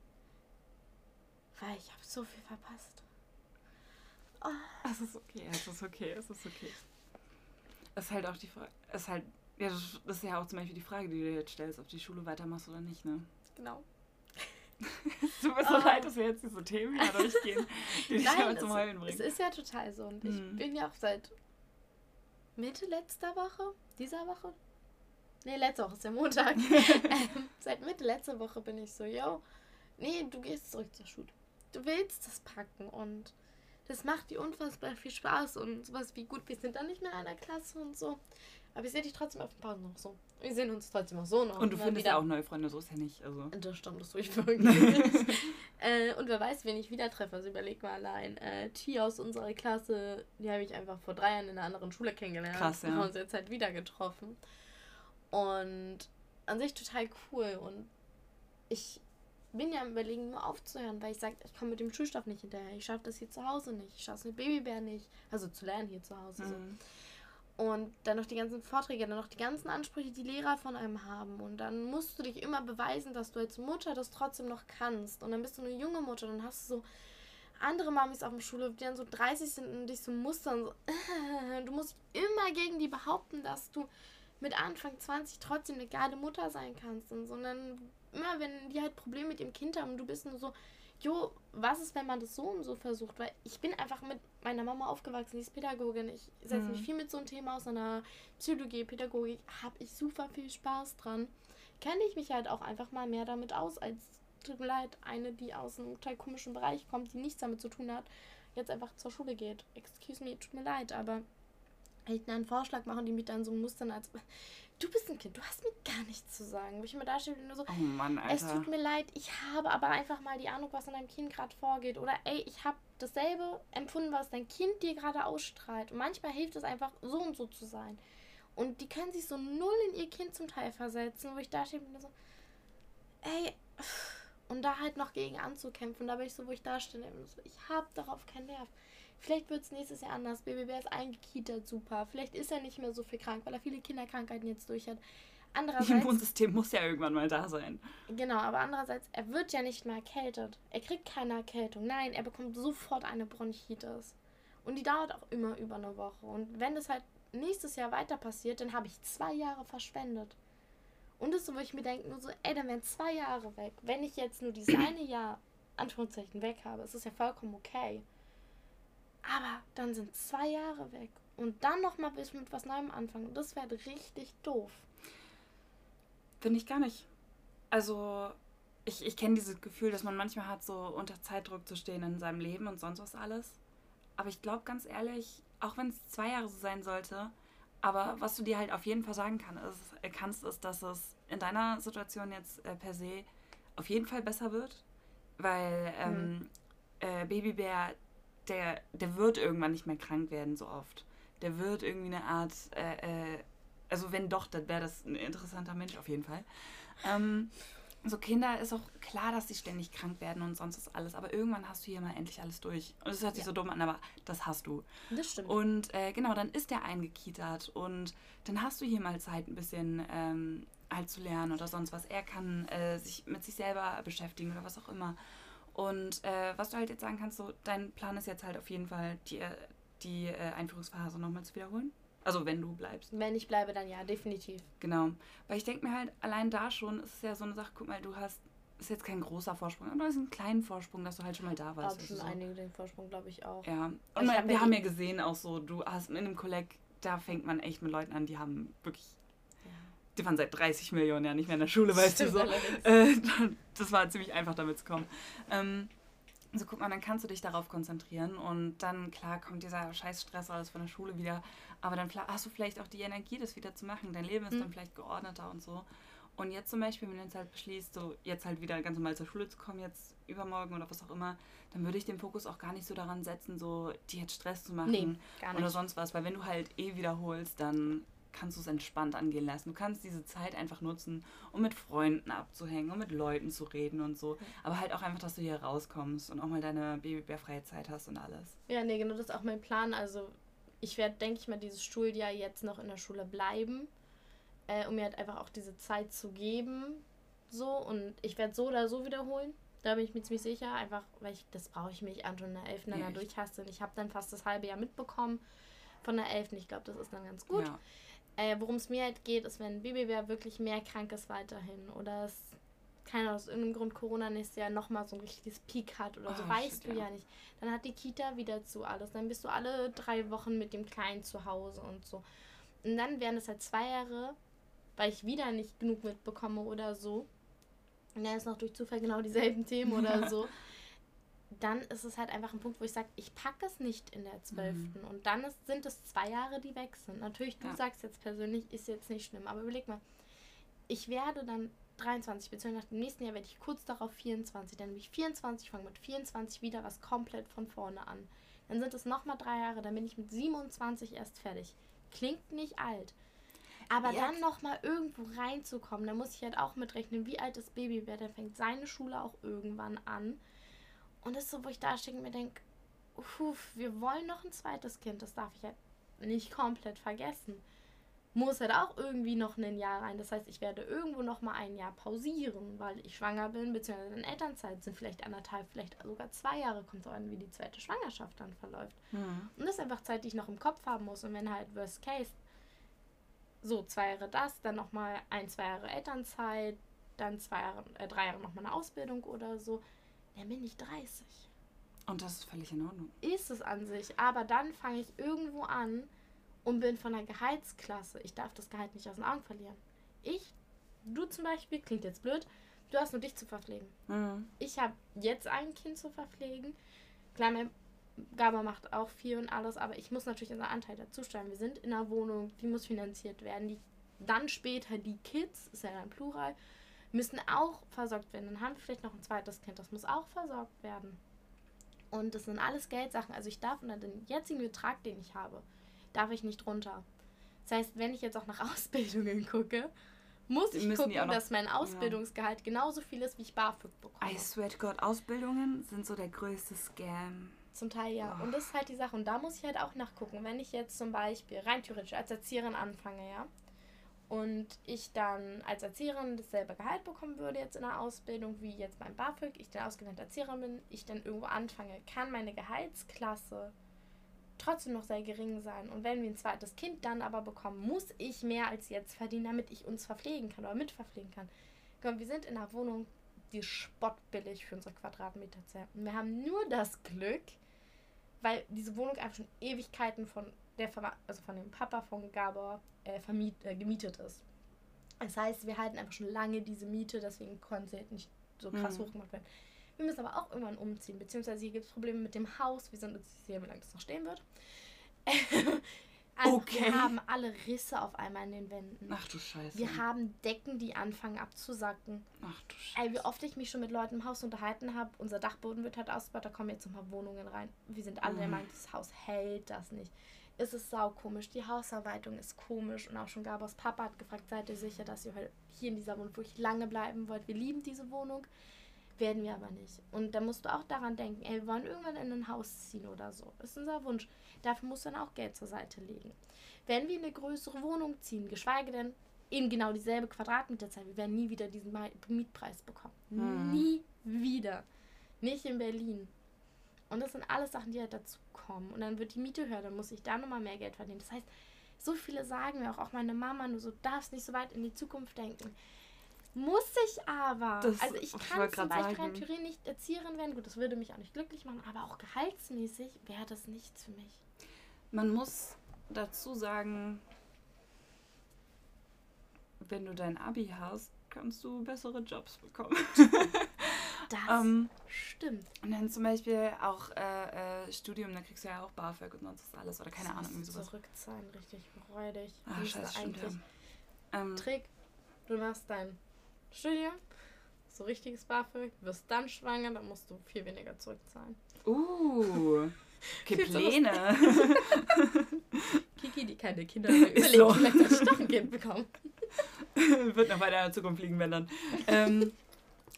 Weil ich habe so viel verpasst. Oh. Es ist okay, es ist okay, es ist okay. Es ist halt auch die Frage, es ist halt, ja, das ist ja auch zum Beispiel die Frage, die du jetzt stellst, ob du die Schule weitermachst oder nicht, ne? Genau. es tut mir so oh. leid, dass wir jetzt diese Themen wieder durchgehen, die dich Nein, zum Heulen bringen. Es ist ja total so und ich mhm. bin ja auch seit Mitte letzter Woche, dieser Woche, Nee, letzte Woche ist der Montag. ähm, seit Mitte letzter Woche bin ich so, yo, nee, du gehst zurück zur Schule. Du willst das packen und das macht dir unfassbar viel Spaß und sowas wie gut, wir sind dann nicht mehr in einer Klasse und so. Aber ich sehe dich trotzdem auf den Pausen noch so. Wir sehen uns trotzdem auch so noch. Und du findest ja auch neue Freunde, so ist ja nicht. Also. Das stimmt, das tue ich wirklich. äh, und wer weiß, wen ich wieder treffe. Also überleg mal allein. Äh, T aus unserer Klasse, die habe ich einfach vor drei Jahren in einer anderen Schule kennengelernt. Krass, ja. Wir haben uns jetzt halt wieder getroffen. Und an sich total cool. Und ich bin ja am Überlegen, nur aufzuhören, weil ich sage, ich komme mit dem Schulstoff nicht hinterher. Ich schaffe das hier zu Hause nicht. Ich schaffe es mit Babybär nicht. Also zu lernen hier zu Hause. Mhm. So. Und dann noch die ganzen Vorträge, dann noch die ganzen Ansprüche, die Lehrer von einem haben. Und dann musst du dich immer beweisen, dass du als Mutter das trotzdem noch kannst. Und dann bist du eine junge Mutter. Dann hast du so andere Mamis auf der Schule, die dann so 30 sind und dich so mustern. Du musst immer gegen die behaupten, dass du mit Anfang 20 trotzdem eine geile Mutter sein kannst und so. Und dann immer, wenn die halt Probleme mit ihrem Kind haben, du bist nur so, jo, was ist, wenn man das so und so versucht? Weil ich bin einfach mit meiner Mama aufgewachsen, die ist Pädagogin. Ich setze mhm. mich viel mit so einem Thema aus, einer Psychologie, Pädagogik, habe ich super viel Spaß dran. Kenne ich mich halt auch einfach mal mehr damit aus, als, tut mir leid, eine, die aus einem total komischen Bereich kommt, die nichts damit zu tun hat, jetzt einfach zur Schule geht. Excuse me, tut mir leid, aber halt einen Vorschlag machen, die mich dann so mustern als du bist ein Kind, du hast mir gar nichts zu sagen. Wo ich immer da stehe und nur so, oh Mann, es tut mir leid, ich habe aber einfach mal die Ahnung, was an deinem Kind gerade vorgeht. Oder ey, ich habe dasselbe empfunden, was dein Kind dir gerade ausstrahlt. Und manchmal hilft es einfach, so und so zu sein. Und die können sich so null in ihr Kind zum Teil versetzen, wo ich da stehe und so, ey, und da halt noch gegen anzukämpfen. Da bin ich so, wo ich da stehe so, ich habe darauf keinen Nerv. Vielleicht wird es nächstes Jahr anders. BBB ist eingekietert, super. Vielleicht ist er nicht mehr so viel krank, weil er viele Kinderkrankheiten jetzt durch hat. Andererseits, Immunsystem muss ja irgendwann mal da sein. Genau, aber andererseits, er wird ja nicht mehr erkältet. Er kriegt keine Erkältung. Nein, er bekommt sofort eine Bronchitis. Und die dauert auch immer über eine Woche. Und wenn das halt nächstes Jahr weiter passiert, dann habe ich zwei Jahre verschwendet. Und das ist so, wo ich mir denke, nur so, ey, dann wären zwei Jahre weg. Wenn ich jetzt nur dieses eine Jahr, Anführungszeichen, weg habe, ist das ja vollkommen okay. Aber dann sind zwei Jahre weg. Und dann nochmal bis mit was Neuem anfangen. Das wäre richtig doof. Finde ich gar nicht. Also, ich, ich kenne dieses Gefühl, dass man manchmal hat, so unter Zeitdruck zu stehen in seinem Leben und sonst was alles. Aber ich glaube ganz ehrlich, auch wenn es zwei Jahre so sein sollte, aber was du dir halt auf jeden Fall sagen kann, ist, äh, kannst, ist, dass es in deiner Situation jetzt äh, per se auf jeden Fall besser wird. Weil ähm, mhm. äh, Babybär der, der wird irgendwann nicht mehr krank werden so oft. Der wird irgendwie eine Art, äh, äh, also wenn doch, dann wäre das ein interessanter Mensch auf jeden Fall. Ähm, so Kinder ist auch klar, dass sie ständig krank werden und sonst ist alles, aber irgendwann hast du hier mal endlich alles durch. Und es hört sich ja. so dumm an, aber das hast du. Das stimmt. Und äh, genau, dann ist der eingekietert und dann hast du hier mal Zeit, ein bisschen ähm, halt zu lernen oder sonst was. Er kann äh, sich mit sich selber beschäftigen oder was auch immer. Und äh, was du halt jetzt sagen kannst, so dein Plan ist jetzt halt auf jeden Fall die, äh, die äh, Einführungsphase nochmal zu wiederholen. Also wenn du bleibst. Wenn ich bleibe, dann ja, definitiv. Genau. Weil ich denke mir halt, allein da schon ist es ja so eine Sache, guck mal, du hast, ist jetzt kein großer Vorsprung, aber du hast einen kleinen Vorsprung, dass du halt schon mal da warst. Ich habe schon so. einige den Vorsprung, glaube ich auch. Ja. Und man, hab wir haben ja gesehen auch so, du hast in einem Kolleg, da fängt man echt mit Leuten an, die haben wirklich die waren seit 30 Millionen Jahren nicht mehr in der Schule, weißt du so. Äh, das war ziemlich einfach damit zu kommen. Ähm, so guck mal, dann kannst du dich darauf konzentrieren und dann, klar, kommt dieser Scheißstress alles von der Schule wieder, aber dann hast du vielleicht auch die Energie, das wieder zu machen. Dein Leben ist mhm. dann vielleicht geordneter und so. Und jetzt zum Beispiel, wenn du jetzt halt beschließt, so jetzt halt wieder ganz normal zur Schule zu kommen, jetzt übermorgen oder was auch immer, dann würde ich den Fokus auch gar nicht so daran setzen, so dir jetzt Stress zu machen Nee, oder sonst was. Weil wenn du halt eh wiederholst, dann kannst du es entspannt angehen lassen. Du kannst diese Zeit einfach nutzen, um mit Freunden abzuhängen, um mit Leuten zu reden und so. Aber halt auch einfach, dass du hier rauskommst und auch mal deine babybärfreie Zeit hast und alles. Ja, nee, genau das ist auch mein Plan. Also ich werde, denke ich mal, dieses Schuljahr jetzt noch in der Schule bleiben, äh, um mir halt einfach auch diese Zeit zu geben. So, und ich werde so oder so wiederholen. Da bin ich mir ziemlich sicher, einfach, weil ich, das brauche ich mich an schon in der 11. dann da Echt? durchhaste. Ich habe dann fast das halbe Jahr mitbekommen von der 11. Ich glaube, das ist dann ganz gut. Ja. Äh, Worum es mir halt geht, ist, wenn ein Babybär wirklich mehr krank ist weiterhin oder es, keine Ahnung, aus irgendeinem Grund Corona nächstes Jahr nochmal so ein richtiges Peak hat oder so, Oh, weißt shit, du ja. ja nicht. Dann hat die Kita wieder zu alles. Dann bist du alle drei Wochen mit dem Kleinen zu Hause und so. Und dann wären es halt zwei Jahre, weil ich wieder nicht genug mitbekomme oder so. Und dann ist noch durch Zufall genau dieselben Themen oder so. Dann ist es halt einfach ein Punkt, wo ich sage, ich packe es nicht in der 12. Und dann ist, sind es zwei Jahre, die weg sind. Natürlich, du Ja. sagst jetzt persönlich, ist jetzt nicht schlimm, aber überleg mal, ich werde dann 23, beziehungsweise nach dem nächsten Jahr werde ich kurz darauf 24. Dann bin ich 24, fange mit 24 wieder was komplett von vorne an. Dann sind es nochmal drei Jahre, dann bin ich mit 27 erst fertig. Klingt nicht alt. Aber Ja, dann nochmal irgendwo reinzukommen, da muss ich halt auch mitrechnen, wie alt das Baby wird. Dann fängt seine Schule auch irgendwann an. Und das ist so, wo ich da stehe und mir denke, wir wollen noch ein zweites Kind. Das darf ich halt nicht komplett vergessen. Muss halt auch irgendwie noch ein Jahr rein. Das heißt, ich werde irgendwo noch mal ein Jahr pausieren, weil ich schwanger bin, beziehungsweise in Elternzeit sind vielleicht anderthalb, vielleicht sogar zwei Jahre. Kommt so an, wie die zweite Schwangerschaft dann verläuft. Mhm. Und das ist einfach Zeit, die ich noch im Kopf haben muss. Und wenn halt Worst Case, so zwei Jahre das, dann nochmal ein, zwei Jahre Elternzeit, dann zwei Jahre, äh, drei Jahre nochmal eine Ausbildung oder so, dann bin ich 30. Und das ist völlig in Ordnung. Ist es an sich. Aber dann fange ich irgendwo an und bin von der Gehaltsklasse. Ich darf das Gehalt nicht aus den Augen verlieren. Ich, du zum Beispiel, klingt jetzt blöd, du hast nur dich zu verpflegen. Mhm. Ich habe jetzt ein Kind zu verpflegen. Klar, mein Gaba macht auch viel und alles, aber ich muss natürlich unseren Anteil dazu steuern. Wir sind in einer Wohnung, die muss finanziert werden. Die, dann später die Kids, ist ja dann Plural, müssen auch versorgt werden. Dann haben wir vielleicht noch ein zweites Kind, das muss auch versorgt werden. Und das sind alles Geldsachen. Also ich darf unter den jetzigen Betrag, den ich habe, darf ich nicht runter. Das heißt, wenn ich jetzt auch nach Ausbildungen gucke, muss ich gucken, noch- dass mein Ausbildungsgehalt genauso viel ist, wie ich BAföG bekomme. I swear to God, Ausbildungen sind so der größte Scam. Zum Teil ja. Oh. Und das ist halt die Sache. Und da muss ich halt auch nachgucken. Wenn ich jetzt zum Beispiel rein theoretisch als Erzieherin anfange, ja, und ich dann als Erzieherin dasselbe Gehalt bekommen würde jetzt in der Ausbildung wie jetzt beim BAföG, ich dann ausgelernte Erzieherin bin, ich dann irgendwo anfange, kann meine Gehaltsklasse trotzdem noch sehr gering sein. Und wenn wir ein zweites Kind dann aber bekommen, muss ich mehr als jetzt verdienen, damit ich uns verpflegen kann oder mitverpflegen kann. Wir sind in einer Wohnung, die spottbillig für unsere Quadratmeter zählt. Und wir haben nur das Glück, weil diese Wohnung einfach schon Ewigkeiten von der Verwa also von dem Papa von Gabor äh, äh, gemietet ist. Das heißt, wir halten einfach schon lange diese Miete, deswegen konnte sie halt nicht so krass Mhm. hochgemacht werden. Wir müssen aber auch irgendwann umziehen, beziehungsweise hier gibt es Probleme mit dem Haus. Wir sind uns sicher, wie lange das noch stehen wird. also Okay. Wir haben alle Risse auf einmal in den Wänden. Ach du Scheiße. Wir haben Decken, die anfangen abzusacken. Ach du Scheiße. Ey, wie oft ich mich schon mit Leuten im Haus unterhalten habe, unser Dachboden wird halt ausgebaut, da kommen jetzt ein paar Wohnungen rein. Wir sind alle der Mhm. Meinung, dieses Haus hält das nicht. Es ist sau komisch, die Hausarbeitung ist komisch und auch schon Gabors Papa hat gefragt, seid ihr sicher, dass ihr hier in dieser Wohnung wirklich lange bleiben wollt? Wir lieben diese Wohnung, werden wir aber nicht. Und da musst du auch daran denken, ey, wir wollen irgendwann in ein Haus ziehen oder so. Das ist unser Wunsch. Dafür musst du dann auch Geld zur Seite legen. Wenn wir in eine größere Wohnung ziehen, geschweige denn in genau dieselbe Quadratmeterzahl, wir werden nie wieder diesen Mietpreis bekommen. Hm. Nie wieder. Nicht in Berlin. Und das sind alles Sachen, die halt dazu kommen. Und dann wird die Miete höher, dann muss ich da nochmal mehr Geld verdienen. Das heißt, so viele sagen mir auch, auch meine Mama, du so darfst nicht so weit in die Zukunft denken. Muss ich aber. Das- also ich ich kann wollte zum Beispiel in sagen. Thüringen nicht Erzieherin werden. Gut, das würde mich auch nicht glücklich machen, aber auch gehaltsmäßig wäre das nichts für mich. Man muss dazu sagen, wenn du dein Abi hast, kannst du bessere Jobs bekommen. Das ähm, stimmt. und dann zum Beispiel auch äh, äh, Studium, da kriegst du ja auch BAföG und sonst was alles oder keine Das Ahnung, irgendwie sowas. Zurückzahlen, richtig freudig. Müsste scheiße, stimmt ja. eigentlich Ähm, Trick, du machst dein Studium, so richtiges BAföG, wirst dann schwanger, dann musst du viel weniger zurückzahlen. Uh, okay, Pläne. Kiki, die keine Kinder will, überlegt, so. vielleicht ein Kind bekommen. Wird noch weiter in der Zukunft liegen, wenn dann. ähm,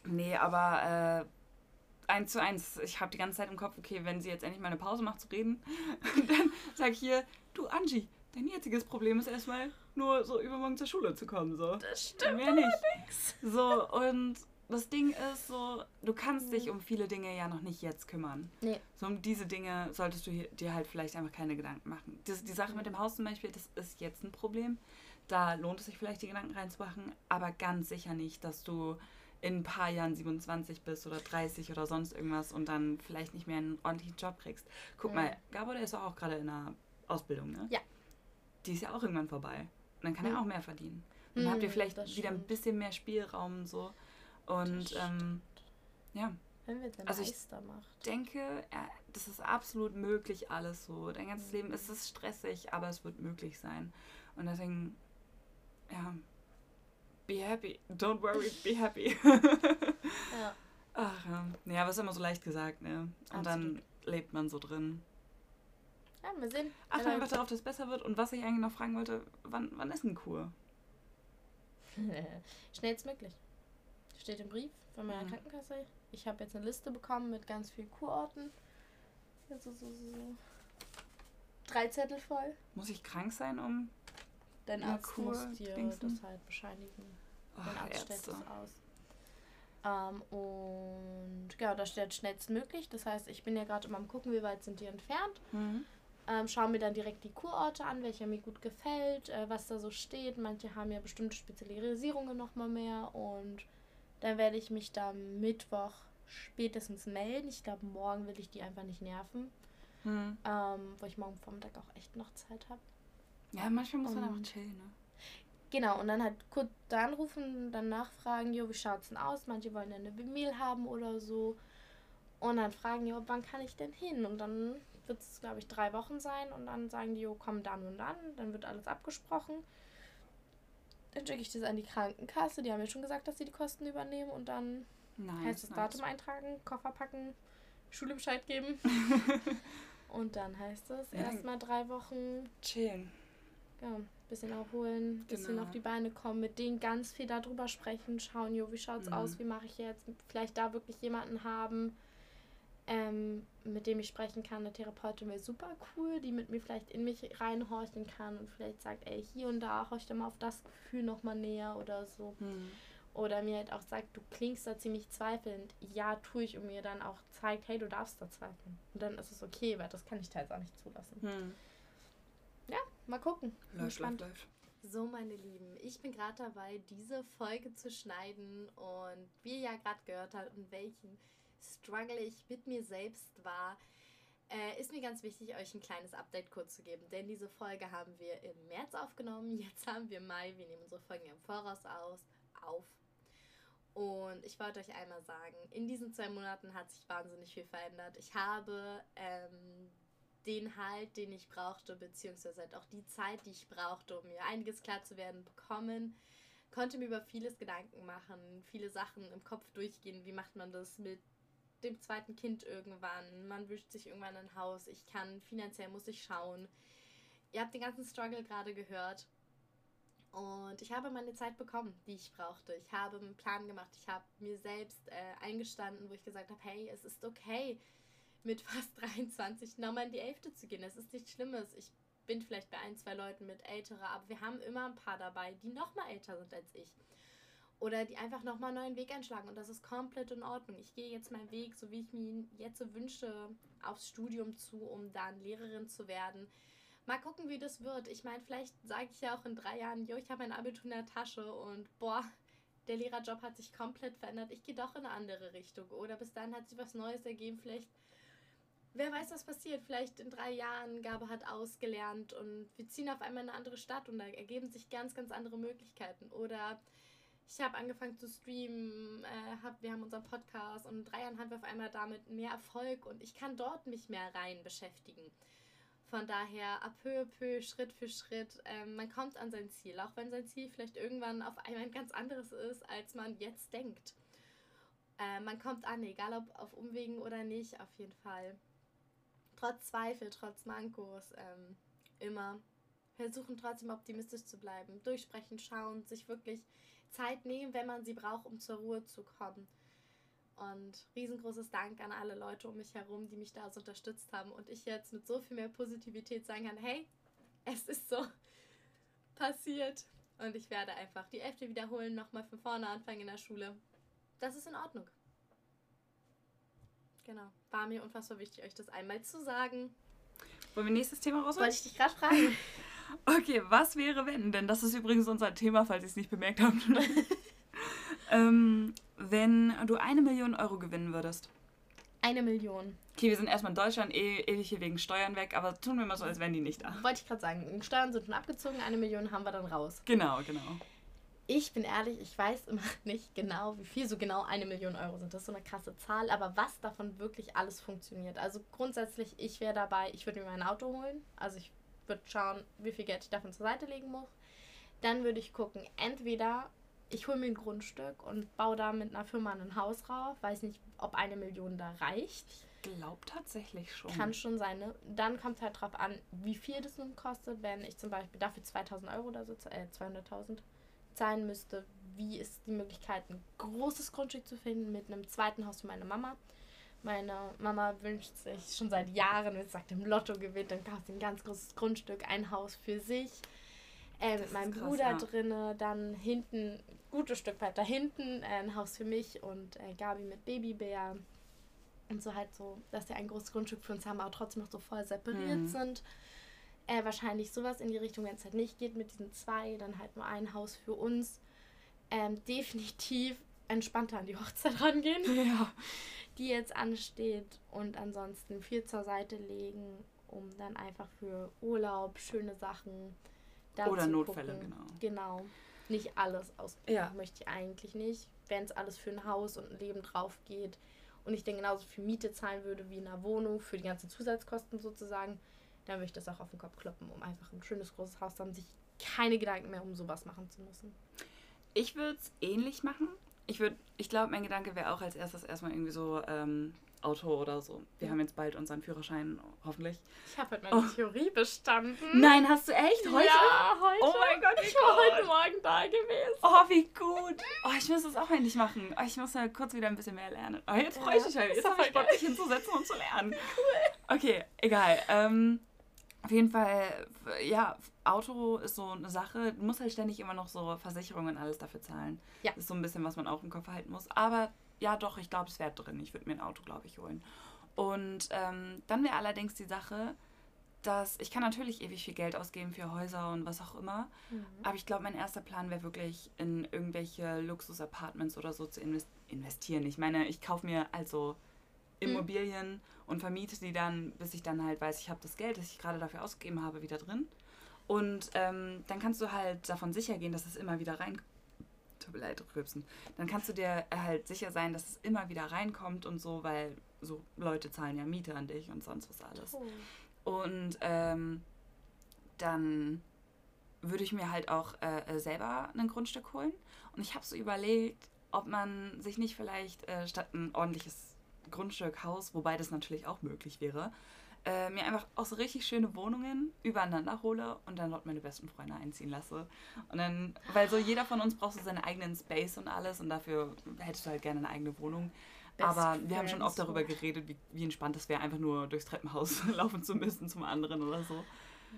nee, aber äh, eins zu eins. Ich habe die ganze Zeit im Kopf, okay, wenn sie jetzt endlich mal eine Pause macht zu reden, dann sag ich hier, du Angie, dein jetziges Problem ist erstmal nur so übermorgen zur Schule zu kommen. So. Das stimmt Mehr nicht. So, und das Ding ist so, du kannst dich um viele Dinge ja noch nicht jetzt kümmern. Nee. So um diese Dinge solltest du dir halt vielleicht einfach keine Gedanken machen. Das, die Sache mit dem Haus zum Beispiel, das ist jetzt ein Problem. Da lohnt es sich vielleicht die Gedanken reinzumachen, aber ganz sicher nicht, dass du in ein paar Jahren 27 bist oder 30 oder sonst irgendwas und dann vielleicht nicht mehr einen ordentlichen Job kriegst. Guck ja. mal, Gabor, der ist auch gerade in einer Ausbildung, ne? Ja. Die ist ja auch irgendwann vorbei. Und dann kann mhm. er auch mehr verdienen. Dann mhm, habt ihr vielleicht wieder ein bisschen mehr Spielraum und so. Und ähm, ja. Wenn wir den also ich macht. denke, ja, das ist absolut möglich alles so. Dein ganzes mhm. Leben ist es stressig, aber es wird möglich sein. Und deswegen, ja, be happy. Don't worry, be happy. ja. Ach ja. Ja, aber ist immer so leicht gesagt, ne? Und absolut. dann lebt man so drin. Ja, wir sehen. Achte einfach darauf, dass es besser wird. Und was ich eigentlich noch fragen wollte, wann, wann ist eine Kur? Schnellstmöglich. Steht im Brief von meiner mhm. Krankenkasse. Ich habe jetzt eine Liste bekommen mit ganz vielen Kurorten. So, so, so, so. Drei Zettel voll. Muss ich krank sein, um Dein Arzt Kur muss dir Dingsen? das halt bescheinigen. Oh, Dein Arzt stellt das aus. Ähm, und ja, da steht schnellstmöglich. Das heißt, ich bin ja gerade immer am gucken, wie weit sind die entfernt. Mhm. Ähm, schaue mir dann direkt die Kurorte an, welcher mir gut gefällt, äh, was da so steht. Manche haben ja bestimmte Spezialisierungen nochmal mehr und dann werde ich mich da Mittwoch spätestens melden. Ich glaube, morgen will ich die einfach nicht nerven. Hm. Ähm, wo ich morgen Vormittag auch echt noch Zeit habe. Ja, manchmal muss man einfach chillen, ne? Genau, und dann halt kurz da anrufen, dann nachfragen, jo, wie schaut's denn aus? Manche wollen eine Mail haben oder so. Und dann fragen, jo, wann kann ich denn hin? Und dann wird es, glaube ich, drei Wochen sein. Und dann sagen die, jo, komm dann und dann. Dann wird alles abgesprochen. Dann schicke ich das an die Krankenkasse. Die haben mir schon gesagt, dass sie die Kosten übernehmen. Und dann nice, heißt das nice. Datum eintragen, Koffer packen, Schule Bescheid geben. und dann heißt es ja, erstmal drei Wochen chillen. Ja, bisschen erholen, bisschen genau. auf die Beine kommen, mit denen ganz viel darüber sprechen, schauen, jo, wie schaut's mhm. aus, wie mache ich jetzt, vielleicht da wirklich jemanden haben, ähm, mit dem ich sprechen kann. Eine Therapeutin wäre super cool, die mit mir vielleicht in mich reinhorchen kann und vielleicht sagt, ey, hier und da horch doch mal auf das Gefühl nochmal näher oder so. Hm. Oder mir halt auch sagt, du klingst da ziemlich zweifelnd. Ja, tue ich und mir dann auch zeigt, hey, du darfst da zweifeln. Und dann ist es okay, weil das kann ich teils auch nicht zulassen. Hm. Ja, mal gucken. Läuft, läuft, läuft. So, meine Lieben, ich bin gerade dabei, diese Folge zu schneiden und wie ihr ja gerade gehört habt, und welchen Struggle ich mit mir selbst war, äh, ist mir ganz wichtig, euch ein kleines Update kurz zu geben. Denn diese Folge haben wir im März aufgenommen. Jetzt haben wir Mai. Wir nehmen unsere Folgen im Voraus aus, auf. Und ich wollte euch einmal sagen, in diesen zwei Monaten hat sich wahnsinnig viel verändert. Ich habe ähm, den Halt, den ich brauchte, beziehungsweise halt auch die Zeit, die ich brauchte, um mir einiges klar zu werden, bekommen. Konnte mir über vieles Gedanken machen, viele Sachen im Kopf durchgehen. Wie macht man das mit dem zweiten Kind irgendwann. Man wünscht sich irgendwann ein Haus. Ich kann, finanziell muss ich schauen. Ihr habt den ganzen Struggle gerade gehört. Und ich habe meine Zeit bekommen, die ich brauchte. Ich habe einen Plan gemacht. Ich habe mir selbst äh, eingestanden, wo ich gesagt habe, hey, es ist okay, mit fast 23 nochmal in die Elfte zu gehen. Es ist nichts Schlimmes. Ich bin vielleicht bei ein, zwei Leuten mit älterer, aber wir haben immer ein paar dabei, die nochmal älter sind als ich oder die einfach nochmal einen neuen Weg einschlagen und das ist komplett in Ordnung. Ich gehe jetzt meinen Weg, so wie ich mir ihn jetzt so wünsche, aufs Studium zu, um dann Lehrerin zu werden. Mal gucken, wie das wird. Ich meine, vielleicht sage ich ja auch in drei Jahren, jo, ich habe mein Abitur in der Tasche und boah, der Lehrerjob hat sich komplett verändert. Ich gehe doch in eine andere Richtung. Oder bis dann hat sich was Neues ergeben. Vielleicht, wer weiß, was passiert. Vielleicht in drei Jahren, Gabe hat ausgelernt und wir ziehen auf einmal in eine andere Stadt und da ergeben sich ganz, ganz andere Möglichkeiten. Oder ich habe angefangen zu streamen, äh, hab, wir haben unseren Podcast und in drei Jahren haben wir auf einmal damit mehr Erfolg und ich kann dort mich mehr rein beschäftigen. Von daher ab peu, peu, Schritt für Schritt. Ähm, man kommt an sein Ziel, auch wenn sein Ziel vielleicht irgendwann auf einmal ein ganz anderes ist, als man jetzt denkt. Äh, man kommt an, egal ob auf Umwegen oder nicht, auf jeden Fall. Trotz Zweifel, trotz Mankos, ähm, immer versuchen trotzdem optimistisch zu bleiben. Durchsprechen, schauen, sich wirklich Zeit nehmen, wenn man sie braucht, um zur Ruhe zu kommen. Und riesengroßes Dank an alle Leute um mich herum, die mich da so unterstützt haben. Und ich jetzt mit so viel mehr Positivität sagen kann, hey, es ist so passiert. Und ich werde einfach die Elfte wiederholen, nochmal von vorne anfangen in der Schule. Das ist in Ordnung. Genau. War mir unfassbar wichtig, euch das einmal zu sagen. Wollen wir nächstes Thema raus? Wollte ich dich gerade fragen. okay, was wäre wenn? Denn das ist übrigens unser Thema, falls ihr es nicht bemerkt habt. ähm, wenn du eine Million Euro gewinnen würdest. Eine Million. Okay, wir sind erstmal in Deutschland eh, ewig hier wegen Steuern weg, aber tun wir mal so, als wären die nicht da. Wollte ich gerade sagen. Steuern sind schon abgezogen, eine Million haben wir dann raus. Genau, genau. Ich bin ehrlich, ich weiß immer nicht genau, wie viel so genau eine Million Euro sind. Das ist so eine krasse Zahl, aber was davon wirklich alles funktioniert. Also grundsätzlich, ich wäre dabei, ich würde mir mein Auto holen. Also ich würde schauen, wie viel Geld ich davon zur Seite legen muss. Dann würde ich gucken, entweder ich hole mir ein Grundstück und baue da mit einer Firma ein Haus rauf. Weiß nicht, ob eine Million da reicht. Ich glaube tatsächlich schon. Kann schon sein, ne? Dann kommt es halt drauf an, wie viel das nun kostet. Wenn ich zum Beispiel dafür 2000 Euro oder so, äh, 200.000 zahlen müsste, wie ist die Möglichkeit, ein großes Grundstück zu finden mit einem zweiten Haus für meine Mama. Meine Mama wünscht sich schon seit Jahren, wenn sie sagt, im Lotto gewinnt, dann kauft sie ein ganz großes Grundstück, ein Haus für sich. Äh, mit meinem krass, Bruder ja. drinne, dann hinten, gutes Stück weiter hinten, äh, ein Haus für mich und äh, Gabi mit Babybär. Und so halt so, dass wir ein großes Grundstück für uns haben, aber trotzdem noch so voll separiert mhm. sind. Äh, wahrscheinlich sowas in die Richtung, wenn es halt nicht geht mit diesen zwei, dann halt nur ein Haus für uns. Ähm, definitiv entspannter an die Hochzeit rangehen, ja. die jetzt ansteht und ansonsten viel zur Seite legen, um dann einfach für Urlaub, schöne Sachen da Oder Notfälle, gucken. genau. Genau. Nicht alles ausgeben ja. möchte ich eigentlich nicht. Wenn es alles für ein Haus und ein Leben drauf geht und ich dann genauso viel Miete zahlen würde wie in einer Wohnung für die ganzen Zusatzkosten sozusagen, dann würde ich das auch auf den Kopf kloppen, um einfach ein schönes großes Haus zu haben, sich keine Gedanken mehr um sowas machen zu müssen. Ich würde es ähnlich machen. Ich würde, ich glaube, mein Gedanke wäre auch als erstes erstmal irgendwie so ähm, Auto oder so. Wir ja. haben jetzt bald unseren Führerschein, hoffentlich. Ich habe heute meine oh. Theorie bestanden. Nein, hast du echt? Heute? Ja, heute. Oh mein Gott, ich war heute Morgen da gewesen. Oh, wie gut. Oh, ich muss das auch endlich machen. Oh, ich muss ja kurz wieder ein bisschen mehr lernen. Oh, jetzt freue ich mich halt. Jetzt habe ich Bock, mich hinzusetzen und zu lernen. Cool. Okay, egal. Ähm, auf jeden Fall, ja, Auto ist so eine Sache. Du musst halt ständig immer noch so Versicherungen und alles dafür zahlen. Ja. Das ist so ein bisschen, was man auch im Kopf halten muss. Aber ja, doch, ich glaube, es wäre drin. Ich würde mir ein Auto, glaube ich, holen. Und ähm, dann wäre allerdings die Sache, dass ich kann natürlich ewig viel Geld ausgeben für Häuser und was auch immer. Mhm. Aber ich glaube, mein erster Plan wäre wirklich in irgendwelche Luxus-Apartments oder so zu investieren. Ich meine, ich kaufe mir also. Immobilien mhm. und vermiete die dann, bis ich dann halt weiß, ich habe das Geld, das ich gerade dafür ausgegeben habe, wieder drin. Und ähm, dann kannst du halt davon sicher gehen, dass es immer wieder reinkommt tut mir leid, rübsen, dann kannst du dir halt sicher sein, dass es immer wieder reinkommt und so, weil so Leute zahlen ja Miete an dich und sonst was alles. Oh. Und ähm, dann würde ich mir halt auch äh, selber ein Grundstück holen. Und ich habe so überlegt, ob man sich nicht vielleicht äh, statt ein ordentliches Grundstück, Haus, wobei das natürlich auch möglich wäre, äh, mir einfach auch so richtig schöne Wohnungen übereinander hole und dann dort meine besten Freunde einziehen lasse. Und dann, weil so jeder von uns braucht so seinen eigenen Space und alles und dafür hättest du halt gerne eine eigene Wohnung. Best Aber wir haben schon oft darüber geredet, wie, wie entspannt es wäre, einfach nur durchs Treppenhaus laufen zu müssen zum anderen oder so.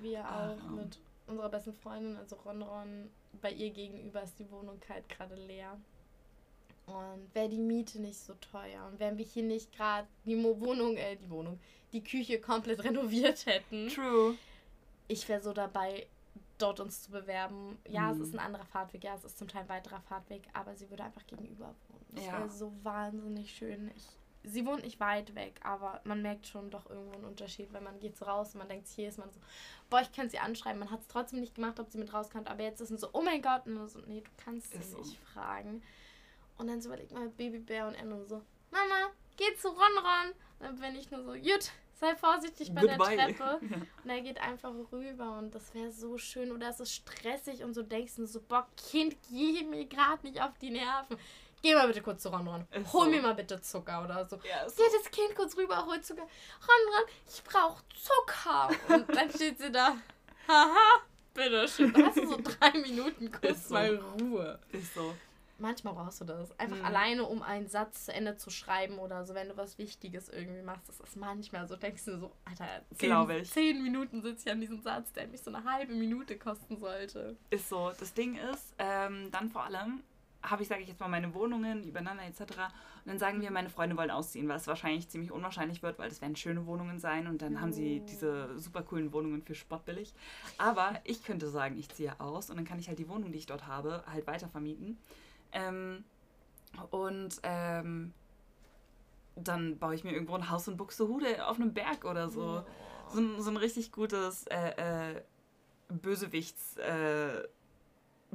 Wir auch um. mit unserer besten Freundin, also Ron Ron, bei ihr gegenüber ist die Wohnung halt gerade leer. Und wäre die Miete nicht so teuer und wenn wir hier nicht gerade die Wohnung, äh, die Wohnung, die Küche komplett renoviert hätten. True. Ich wäre so dabei, dort uns zu bewerben. Ja, mhm. es ist ein anderer Fahrtweg, ja, es ist zum Teil ein weiterer Fahrtweg, aber sie würde einfach gegenüber wohnen. Das ja. wäre so wahnsinnig schön. Ich, sie wohnt nicht weit weg, aber man merkt schon doch irgendwo einen Unterschied, wenn man geht so raus und man denkt, hier ist man so, boah, ich kann sie anschreiben. Man hat es trotzdem nicht gemacht, ob sie mit rauskommt, aber jetzt ist es so, oh mein Gott, und so, nee, du kannst sie ist nicht so. fragen. Und dann so überlegt mal Babybär und Enno so, Mama, geh zu Ron Ron. Und dann bin ich nur so, jut, sei vorsichtig bei Goodbye. der Treppe. Und er geht einfach rüber und das wäre so schön. Oder es ist stressig und so denkst du so, boah, Kind, geh mir gerade nicht auf die Nerven. Geh mal bitte kurz zu Ron Ron. Ist hol so. mir mal bitte Zucker oder so. Ja, Geh das Kind kurz rüber, hol Zucker. Ron Ron, ich brauch Zucker. Und dann steht sie da. Haha, bitteschön. Da hast du so drei Minuten kurz so. mal Ruhe. Ist so. Manchmal brauchst du das. Einfach mhm. alleine, um einen Satz zu Ende zu schreiben oder so, wenn du was Wichtiges irgendwie machst. Das ist manchmal so, denkst du so, Alter, zehn, zehn Minuten sitze ich an diesem Satz, der mich so eine halbe Minute kosten sollte. Ist so. Das Ding ist, ähm, dann vor allem habe ich, sage ich jetzt mal, meine Wohnungen übereinander etc. Und dann sagen wir, meine Freunde wollen ausziehen, was wahrscheinlich ziemlich unwahrscheinlich wird, weil das werden schöne Wohnungen sein und dann oh. haben sie oh. diese super coolen Wohnungen für spottbillig. Aber ich könnte sagen, ich ziehe aus und dann kann ich halt die Wohnung, die ich dort habe, halt weiter vermieten. Ähm, und ähm, dann baue ich mir irgendwo ein Haus in Buxtehude auf einem Berg oder so. Oh. So, ein, so ein richtig gutes äh, äh, Bösewichts. Äh,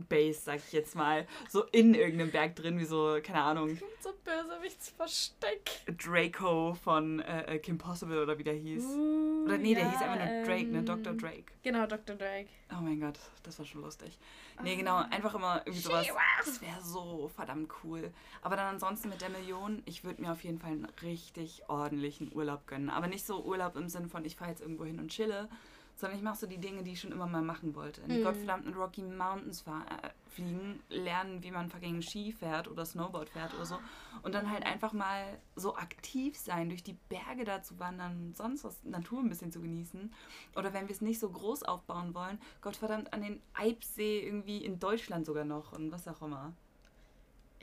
Base, sag ich jetzt mal, so in irgendeinem Berg drin, wie so, keine Ahnung. So Bösewichtsversteck. Draco von äh, äh, Kim Possible oder wie der hieß. Uh, oder nee, ja, der hieß einfach nur Drake, ne? ähm, ne? Dr. Drake. Genau, Dr. Drake. Oh mein Gott, das war schon lustig. Nee, genau, ah. einfach immer irgendwie sowas. Das wäre so verdammt cool. Aber dann ansonsten mit der Million, ich würde mir auf jeden Fall einen richtig ordentlichen Urlaub gönnen. Aber nicht so Urlaub im Sinne von, ich fahre jetzt irgendwo hin und chille, sondern ich mache so die Dinge, die ich schon immer mal machen wollte. In die mhm. gottverdammten Rocky Mountains fahr, äh, fliegen, lernen, wie man fucking Ski fährt oder Snowboard fährt oder so. Und dann halt einfach mal so aktiv sein, durch die Berge da zu wandern, sonst was, Natur ein bisschen zu genießen. Oder wenn wir es nicht so groß aufbauen wollen, Gottverdammt an den Eibsee irgendwie in Deutschland sogar noch und was auch immer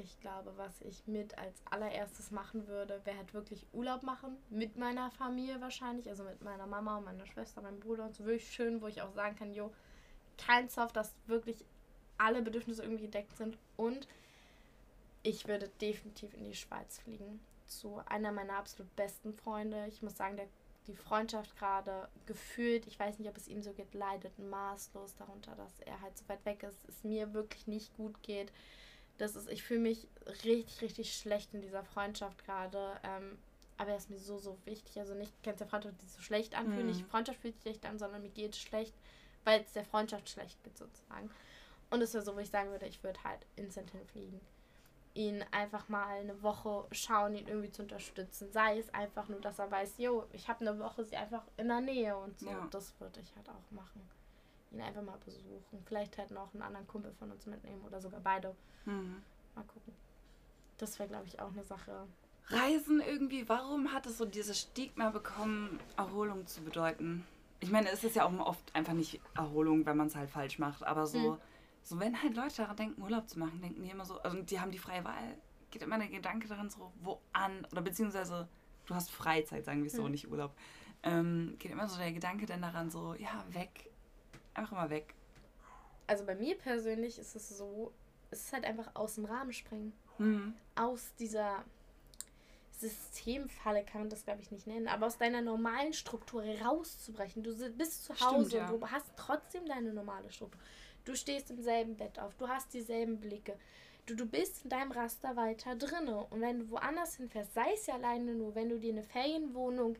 ich glaube, was ich mit als allererstes machen würde, wäre halt wirklich Urlaub machen. Mit meiner Familie wahrscheinlich. Also mit meiner Mama und meiner Schwester, meinem Bruder und so. Wirklich schön, wo ich auch sagen kann, jo, kein Soft, dass wirklich alle Bedürfnisse irgendwie gedeckt sind. Und ich würde definitiv in die Schweiz fliegen. Zu einer meiner absolut besten Freunde. Ich muss sagen, der, die Freundschaft gerade gefühlt, ich weiß nicht, ob es ihm so geht, leidet maßlos darunter, dass er halt so weit weg ist, es mir wirklich nicht gut geht das ist, ich fühle mich richtig, richtig schlecht in dieser Freundschaft gerade. Ähm, aber er ist mir so, so wichtig. Also nicht, kennst du Freundschaft, die sich so schlecht anfühlt. Mhm. Nicht Freundschaft fühlt sich schlecht an, sondern mir geht es schlecht, weil es der Freundschaft schlecht geht sozusagen. Und es wäre so, wo ich sagen würde, ich würde halt instant hinfliegen. Ihn einfach mal eine Woche schauen, ihn irgendwie zu unterstützen. Sei es einfach nur, dass er weiß, jo, ich habe eine Woche sie einfach in der Nähe und so. Ja. Das würde ich halt auch machen ihn einfach mal besuchen. Vielleicht halt noch einen anderen Kumpel von uns mitnehmen oder sogar beide. Mhm. Mal gucken. Das wäre, glaube ich, auch eine Sache. Reisen irgendwie, warum hat es so dieses Stigma bekommen, Erholung zu bedeuten? Ich meine, es ist ja auch oft einfach nicht Erholung, wenn man es halt falsch macht, aber so, mhm. so wenn halt Leute daran denken, Urlaub zu machen, denken die immer so, also die haben die freie Wahl, geht immer der Gedanke daran so, wo an, oder beziehungsweise du hast Freizeit, sagen wir es mhm. so, nicht Urlaub. Ähm, geht immer so der Gedanke dann daran so, ja, weg, einfach immer weg. Also bei mir persönlich ist es so, es ist halt einfach aus dem Rahmen springen. Mhm. Aus dieser Systemfalle kann man das, glaube ich, nicht nennen, aber aus deiner normalen Struktur rauszubrechen. Du bist zu Hause Stimmt, ja. und du hast trotzdem deine normale Struktur. Du stehst im selben Bett auf, du hast dieselben Blicke. Du, du bist in deinem Raster weiter drinne. Und wenn du woanders hinfährst, sei es ja alleine nur, wenn du dir eine Ferienwohnung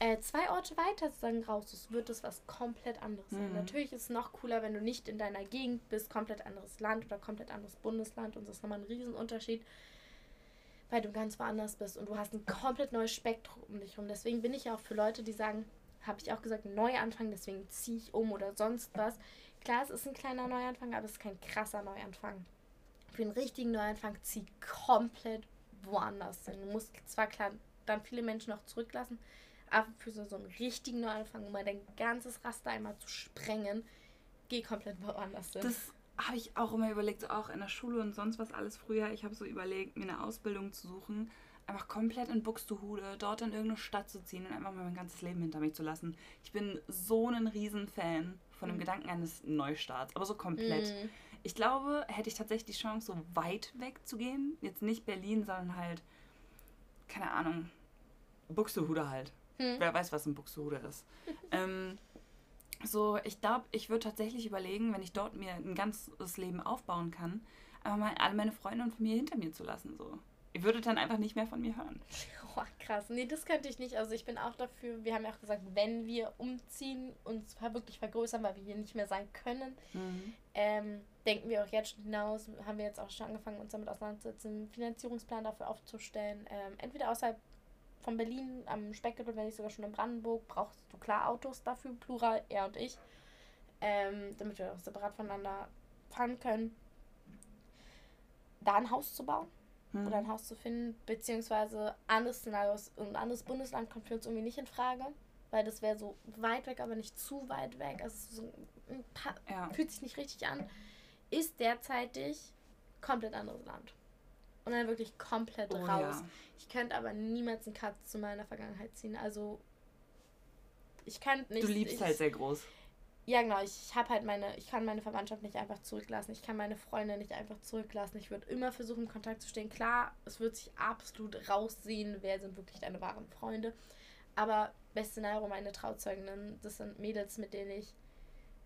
äh, zwei Orte weiter sozusagen raus wird es was komplett anderes sein. Mhm. Natürlich ist es noch cooler, wenn du nicht in deiner Gegend bist, komplett anderes Land oder komplett anderes Bundesland und das ist nochmal ein Riesenunterschied, weil du ganz woanders bist und du hast ein komplett neues Spektrum um dich herum. Deswegen bin ich ja auch für Leute, die sagen, habe ich auch gesagt, Neuanfang, deswegen ziehe ich um oder sonst was. Klar, es ist ein kleiner Neuanfang, aber es ist kein krasser Neuanfang. Für einen richtigen Neuanfang zieh komplett woanders hin. Du musst zwar klar dann viele Menschen noch zurücklassen, aber für so, so einen richtigen Neuanfang, um mal dein ganzes Raster einmal zu sprengen, geh komplett woanders hin. Das habe ich auch immer überlegt, so auch in der Schule und sonst was alles früher. Ich habe so überlegt, mir eine Ausbildung zu suchen, einfach komplett in Buxtehude, dort in irgendeine Stadt zu ziehen und einfach mal mein ganzes Leben hinter mich zu lassen. Ich bin so ein Riesenfan von dem mhm. Gedanken eines Neustarts, aber so komplett. Mhm. Ich glaube, hätte ich tatsächlich die Chance, so weit weg zu gehen, jetzt nicht Berlin, sondern halt, keine Ahnung, Buxtehude halt. Hm. Wer weiß, was ein Buxtehude ist. ähm, so, ich glaube, ich würde tatsächlich überlegen, wenn ich dort mir ein ganzes Leben aufbauen kann, aber mal alle meine Freunde und Familie hinter mir zu lassen. So. Ihr würdet dann einfach nicht mehr von mir hören. Oh, krass. Nee, das könnte ich nicht. Also ich bin auch dafür, wir haben ja auch gesagt, wenn wir umziehen, uns wirklich vergrößern, weil wir hier nicht mehr sein können, mhm. ähm, denken wir auch jetzt schon hinaus, haben wir jetzt auch schon angefangen, uns damit auseinanderzusetzen, einen Finanzierungsplan dafür aufzustellen. Ähm, entweder außerhalb von Berlin am Speckgürtel, wenn nicht sogar schon in Brandenburg, brauchst du klar Autos dafür, plural, er und ich, ähm, damit wir auch separat voneinander fahren können. Da ein Haus zu bauen hm. oder ein Haus zu finden, beziehungsweise anderes Szenarios, ein anderes Bundesland kommt für uns irgendwie nicht in Frage, weil das wäre so weit weg, aber nicht zu weit weg. Also so ja. fühlt sich nicht richtig an. Ist derzeitig komplett anderes Land. Und dann wirklich komplett oh, raus. Ja. Ich könnte aber niemals einen Cut zu meiner Vergangenheit ziehen. Also ich kann nicht. Du liebst ich, halt sehr groß. Ja, genau. Ich habe halt meine, ich kann meine Verwandtschaft nicht einfach zurücklassen. Ich kann meine Freunde nicht einfach zurücklassen. Ich würde immer versuchen, in Kontakt zu stehen. Klar, es wird sich absolut raussehen, wer sind wirklich deine wahren Freunde. Aber beste Szenario, meine Trauzeuginnen, das sind Mädels, mit denen ich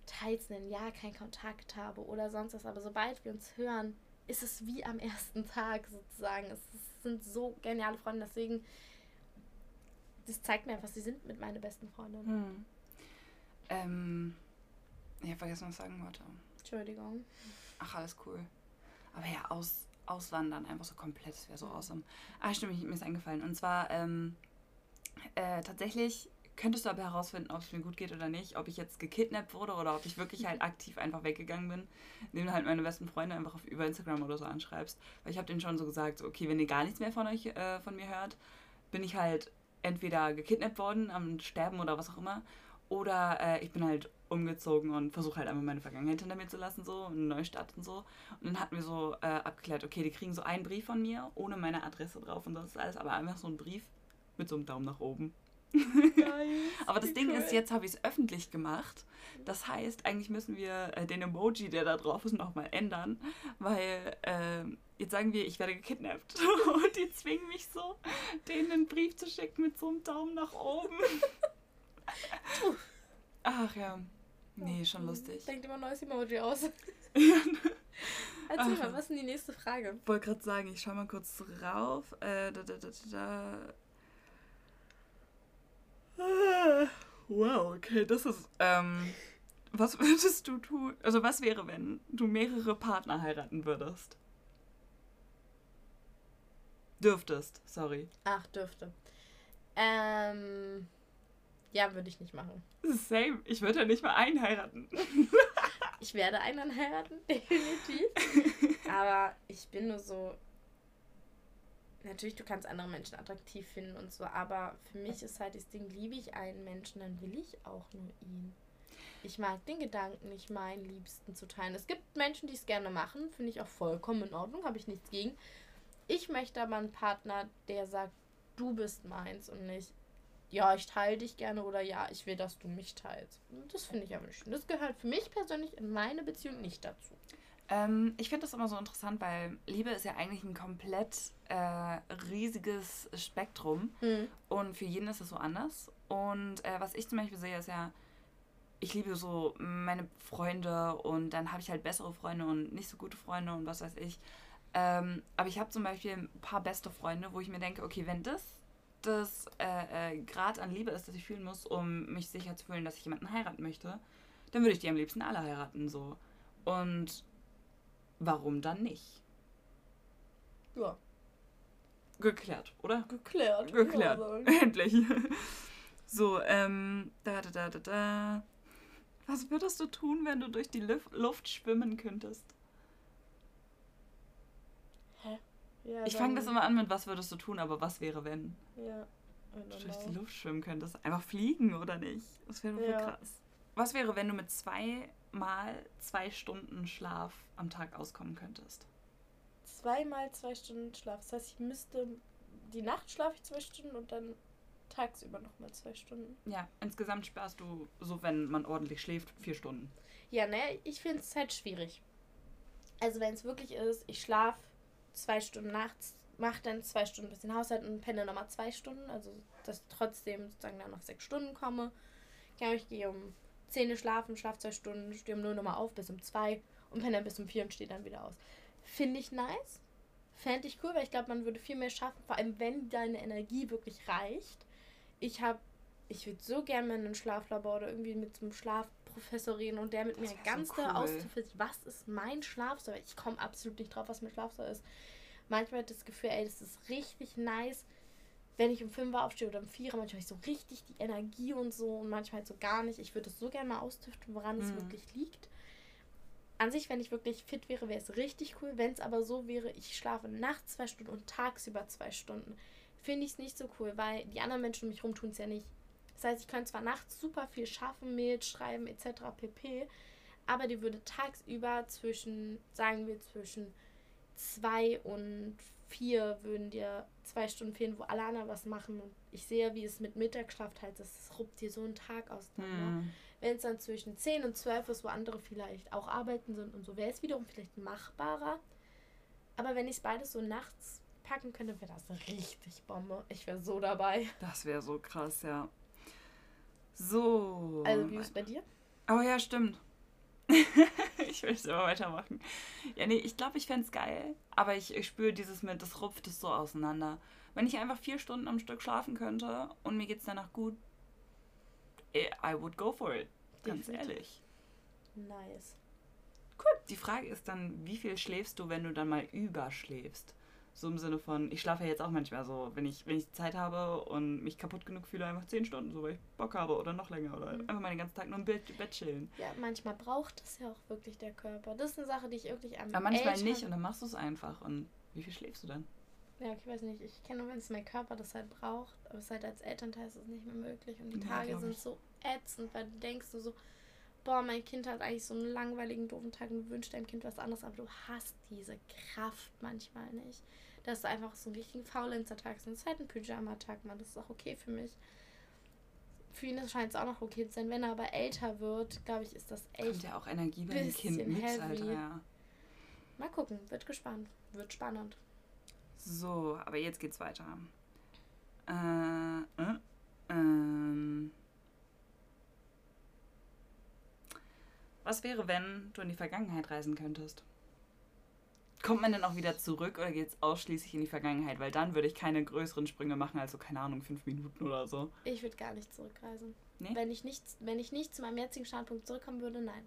teils ein Jahr keinen Kontakt habe oder sonst was. Aber sobald wir uns hören, ist es wie am ersten Tag sozusagen. Es sind so geniale Freunde. Deswegen, das zeigt mir einfach, sie sind mit meinen besten Freundinnen. Hm. Ähm ich habe vergessen, was ich sagen wollte. Entschuldigung. Ach, alles cool. Aber ja, aus, auswandern einfach so komplett, das wäre so awesome. Ah, stimmt, mir ist eingefallen. Und zwar, ähm, äh, tatsächlich könntest du aber herausfinden, ob es mir gut geht oder nicht, ob ich jetzt gekidnappt wurde oder ob ich wirklich halt aktiv einfach weggegangen bin, indem du halt meine besten Freunde einfach auf, über Instagram oder so anschreibst. Weil ich habe denen schon so gesagt, okay, wenn ihr gar nichts mehr von euch, äh, von mir hört, bin ich halt entweder gekidnappt worden, am Sterben oder was auch immer, oder äh, ich bin halt umgezogen und versuche halt einfach meine Vergangenheit hinter mir zu lassen, so, eine Neustart und so. Und dann hatten wir so äh, abgeklärt, okay, die kriegen so einen Brief von mir, ohne meine Adresse drauf und ist alles, aber einfach so ein Brief mit so einem Daumen nach oben. Aber das Ding cool. ist, jetzt habe ich es öffentlich gemacht. Das heißt, eigentlich müssen wir äh, den Emoji, der da drauf ist, nochmal ändern, weil äh, jetzt sagen wir, ich werde gekidnappt. und die zwingen mich so, denen einen Brief zu schicken mit so einem Daumen nach oben. Ach ja. Nee, schon lustig. Denkt immer ein neues Emoji aus. Erzähl mal, was ist denn die nächste Frage? Ich wollte gerade sagen, ich schau mal kurz drauf. Äh, da, da, da, da. Ah, wow, okay, das ist. Ähm, was würdest du tun? Also, was wäre, wenn du mehrere Partner heiraten würdest? Dürftest, sorry. Ach, dürfte. Ähm. Ja, würde ich nicht machen. Same. Ich würde ja nicht mal einen heiraten. ich werde einen heiraten, definitiv. Aber ich bin nur so. Natürlich, du kannst andere Menschen attraktiv finden und so, aber für mich ist halt das Ding, liebe ich einen Menschen, dann will ich auch nur ihn. Ich mag den Gedanken nicht, meinen Liebsten zu teilen. Es gibt Menschen, die es gerne machen, finde ich auch vollkommen in Ordnung, habe ich nichts gegen. Ich möchte aber einen Partner, der sagt, du bist meins und nicht, ja, ich teile dich gerne oder ja, ich will, dass du mich teilst. Das finde ich aber nicht schön. Das gehört für mich persönlich in meine Beziehung nicht dazu. Ähm, ich finde das immer so interessant, weil Liebe ist ja eigentlich ein komplett äh, riesiges Spektrum mhm. und für jeden ist es so anders. Und äh, was ich zum Beispiel sehe, ist ja, ich liebe so meine Freunde und dann habe ich halt bessere Freunde und nicht so gute Freunde und was weiß ich. Ähm, aber ich habe zum Beispiel ein paar beste Freunde, wo ich mir denke, okay, wenn das das äh, äh, Grad an Liebe ist, das ich fühlen muss, um mich sicher zu fühlen, dass ich jemanden heiraten möchte, dann würde ich die am liebsten alle heiraten, so. Und warum dann nicht? Ja. Geklärt, oder? Geklärt. Geklärt. Endlich. so, ähm, da, da, da, da, da. Was würdest du tun, wenn du durch die Luft schwimmen könntest? Ja, ich fange das immer an mit, was würdest du tun, aber was wäre, wenn? Ja. Du durch die Luft schwimmen könntest. Einfach fliegen, oder nicht? Das wäre ja. krass. Was wäre, wenn du mit zweimal zwei Stunden Schlaf am Tag auskommen könntest? Zweimal zwei Stunden Schlaf. Das heißt, ich müsste. Die Nacht schlafe ich zwei Stunden und dann tagsüber nochmal zwei Stunden. Ja, insgesamt sparst du, so wenn man ordentlich schläft, vier Stunden. Ja, ne, ich finde es halt schwierig. Also wenn es wirklich ist, ich schlafe zwei Stunden nachts, mache dann zwei Stunden ein bisschen Haushalt und penne nochmal zwei Stunden. Also, dass ich trotzdem sozusagen dann noch sechs Stunden komme. Ja, ich gehe um 10 Uhr schlafen, schlafe zwei Stunden, stehe um 0 nochmal auf bis um zwei und penne dann bis um vier und stehe dann wieder aus. Finde ich nice. Fände ich cool, weil ich glaube, man würde viel mehr schaffen, vor allem wenn deine Energie wirklich reicht. Ich habe, ich würde so gerne mal in ein Schlaflabor oder irgendwie mit so einem Schlafprofessor reden und der mit mir ganz so cool. auszufinden, was ist mein Schlafsoll. Ich komme absolut nicht drauf, was mein Schlafsoll ist. Manchmal hat das Gefühl, ey, das ist richtig nice, wenn ich um 5 Uhr aufstehe oder um 4 Uhr, manchmal habe ich so richtig die Energie und so und manchmal so gar nicht. Ich würde es so gerne mal austüften, woran mhm. es wirklich liegt an sich, wenn ich wirklich fit wäre, wäre es richtig cool. Wenn es aber so wäre, ich schlafe nachts zwei Stunden und tagsüber zwei Stunden, finde ich es nicht so cool, weil die anderen Menschen um mich herum tun es ja nicht. Das heißt, ich könnte zwar nachts super viel schaffen, Mails schreiben etc. pp. Aber die würde tagsüber zwischen, sagen wir, zwischen zwei und vier würden dir zwei Stunden fehlen, wo alle anderen was machen. Und ich sehe, wie es mit Mittagsschlaf halt, das ruppt dir so einen Tag aus. Hm. Wenn es dann zwischen 10 und 12 ist, wo andere vielleicht auch arbeiten sind und so, wäre es wiederum vielleicht machbarer. Aber wenn ich es beides so nachts packen könnte, wäre das richtig Bombe. Ich wäre so dabei. Das wäre so krass, ja. So. Also, wie ist es bei dir? Oh ja, stimmt. ich will es immer weitermachen. Ja, nee, ich glaube, ich fände es geil, aber ich, ich spüre dieses mit, das rupft es so auseinander. Wenn ich einfach vier Stunden am Stück schlafen könnte und mir geht es danach gut, I would go for it. Ganz Definitiv. ehrlich. Nice. Gut. Die Frage ist dann, wie viel schläfst du, wenn du dann mal überschläfst? So im Sinne von, ich schlafe ja jetzt auch manchmal so, wenn ich, wenn ich Zeit habe und mich kaputt genug fühle, einfach zehn Stunden, so weil ich Bock habe oder noch länger oder mhm. einfach mal den ganzen Tag nur im Bett, Bett chillen. Ja, manchmal braucht es ja auch wirklich der Körper. Das ist eine Sache, die ich wirklich am Aber manchmal Eltern nicht und dann machst du es einfach. Und wie viel schläfst du dann? Ja, ich weiß nicht. Ich kenne nur, wenn es mein Körper das halt braucht. Aber es halt als Elternteil ist es nicht mehr möglich. Und die Tage sind so ätzend, weil du denkst du so, boah, mein Kind hat eigentlich so einen langweiligen, doofen Tag und du wünschst deinem Kind was anderes, aber du hast diese Kraft manchmal nicht. Das ist einfach so ein richtigen Faulenzer-Tag. Es ist halt ein Pyjama-Tag, man. Das ist auch okay für mich. Für ihn scheint es auch noch okay zu sein. Wenn er aber älter wird, glaube ich, ist das echt. Kommt ja auch Energie bei dem Kind mit, Alter, ja. Mal gucken, wird gespannt. Wird spannend. So, aber jetzt geht's weiter. Äh, äh, ähm. Was wäre, wenn du in die Vergangenheit reisen könntest? Kommt man denn auch wieder zurück oder geht es ausschließlich in die Vergangenheit? Weil dann würde ich keine größeren Sprünge machen, also keine Ahnung, fünf Minuten oder so. Ich würde gar nicht zurückreisen. Nee? Wenn, ich nicht, wenn ich nicht zu meinem jetzigen Standpunkt zurückkommen würde, nein.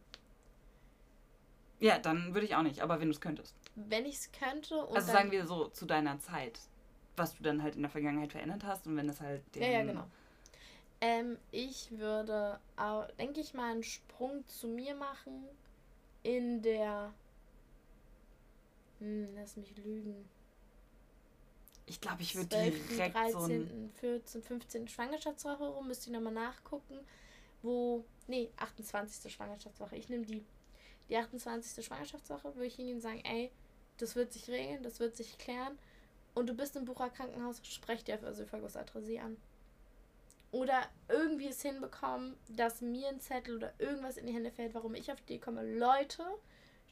Ja, dann würde ich auch nicht, aber wenn du es könntest. Wenn ich es könnte. also sagen wir so zu deiner Zeit, was du dann halt in der Vergangenheit verändert hast und wenn das halt. ja, ja, genau. Ähm, ich würde, denke ich mal, einen Sprung zu mir machen in der. Hm, lass mich lügen. Ich glaube, ich würde direkt 13., so 13., 14., 15. Schwangerschaftswoche rum, müsste ich nochmal nachgucken, wo, nee, 28. Schwangerschaftswoche. Ich nehme die, die 28. Schwangerschaftswoche, würde ich und sagen, ey, das wird sich regeln, das wird sich klären und du bist im Bucher Krankenhaus, sprech dir für Ösophagus-Atresie an oder irgendwie es hinbekommen, dass mir ein Zettel oder irgendwas in die Hände fällt, warum ich auf die komme. Leute,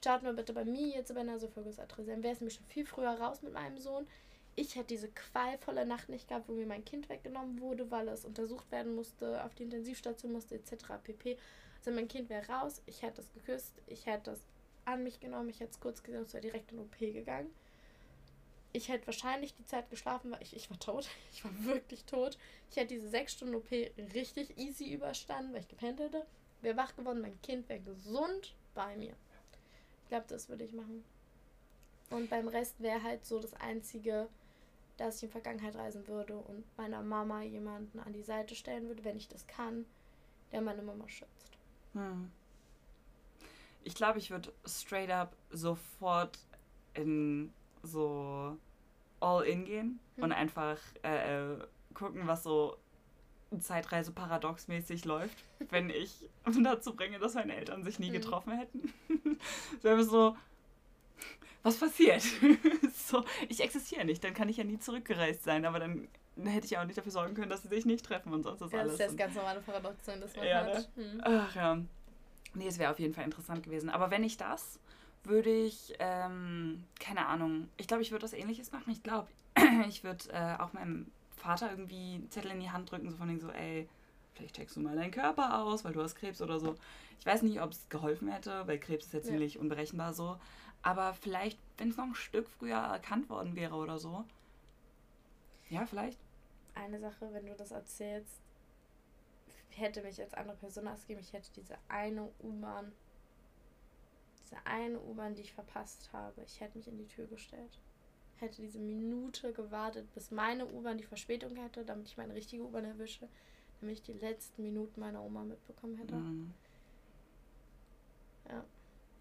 starten wir bitte bei mir jetzt bei Nasophagus-Atresie. Dann wäre es mir schon viel früher raus mit meinem Sohn. Ich hätte diese qualvolle Nacht nicht gehabt, wo mir mein Kind weggenommen wurde, weil es untersucht werden musste, auf die Intensivstation musste, etc. pp. Also mein Kind wäre raus, ich hätte es geküsst, ich hätte es an mich genommen, ich hätte es kurz gesehen es wäre direkt in OP gegangen ich hätte wahrscheinlich die Zeit geschlafen, weil ich, ich war tot. Ich war wirklich tot. Ich hätte diese sechs Stunden OP richtig easy überstanden, weil ich gepennt hätte. Wäre wach geworden, mein Kind wäre gesund bei mir. Ich glaube, das würde ich machen. Und beim Rest wäre halt so das Einzige, dass ich in Vergangenheit reisen würde und meiner Mama jemanden an die Seite stellen würde, wenn ich das kann, der meine Mama schützt. Hm. Ich glaube, ich würde straight up sofort in so all in gehen hm. und einfach äh, äh, gucken, was so Zeitreise paradoxmäßig läuft, wenn ich dazu bringe, dass meine Eltern sich nie hm. getroffen hätten. so, so, was passiert? so, ich existiere nicht, dann kann ich ja nie zurückgereist sein, aber dann hätte ich auch nicht dafür sorgen können, dass sie sich nicht treffen und sonst das ja, alles. Das ist das ganz normale Paradoxon, das man ja, hat. Ne? Hm. Ach ja. Nee, es wäre auf jeden Fall interessant gewesen. Aber wenn ich das würde ich, ähm, keine Ahnung, ich glaube, ich würde was ähnliches machen. Ich glaube, ich würde äh, auch meinem Vater irgendwie einen Zettel in die Hand drücken, so von so, ey, vielleicht checkst du mal deinen Körper aus, weil du hast Krebs oder so. Ich weiß nicht, ob es geholfen hätte, weil Krebs ist ja ziemlich ja. unberechenbar so. Aber vielleicht wenn es noch ein Stück früher erkannt worden wäre oder so. Ja, vielleicht. Eine Sache, wenn du das erzählst, hätte mich als andere Person ausgegeben, ich hätte diese eine U-Bahn, diese eine U-Bahn, die ich verpasst habe, ich hätte mich in die Tür gestellt. Hätte diese Minute gewartet, bis meine U-Bahn die Verspätung hätte, damit ich meine richtige U-Bahn erwische, damit ich die letzten Minuten meiner Oma mitbekommen hätte. Mhm. Ja.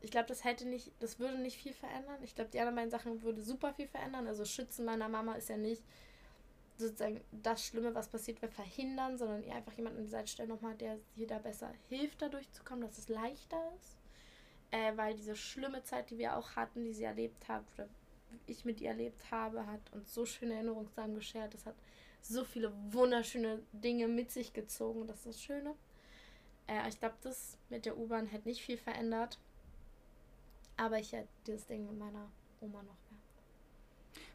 Ich glaube, das hätte nicht, das würde nicht viel verändern. Ich glaube, die anderen beiden Sachen würde super viel verändern. Also Schützen meiner Mama ist ja nicht sozusagen das Schlimme, was passiert wäre, verhindern, sondern ihr einfach jemanden an die Seite stellen nochmal, der ihr da besser hilft, da durchzukommen, dass es leichter ist. Äh, weil diese schlimme Zeit, die wir auch hatten, die sie erlebt hat, oder ich mit ihr erlebt habe, hat uns so schöne Erinnerungen zusammen geschert. Das hat so viele wunderschöne Dinge mit sich gezogen. Das ist das Schöne. Äh, ich glaube, das mit der U-Bahn hätte nicht viel verändert. Aber ich hätte dieses Ding mit meiner Oma noch mehr.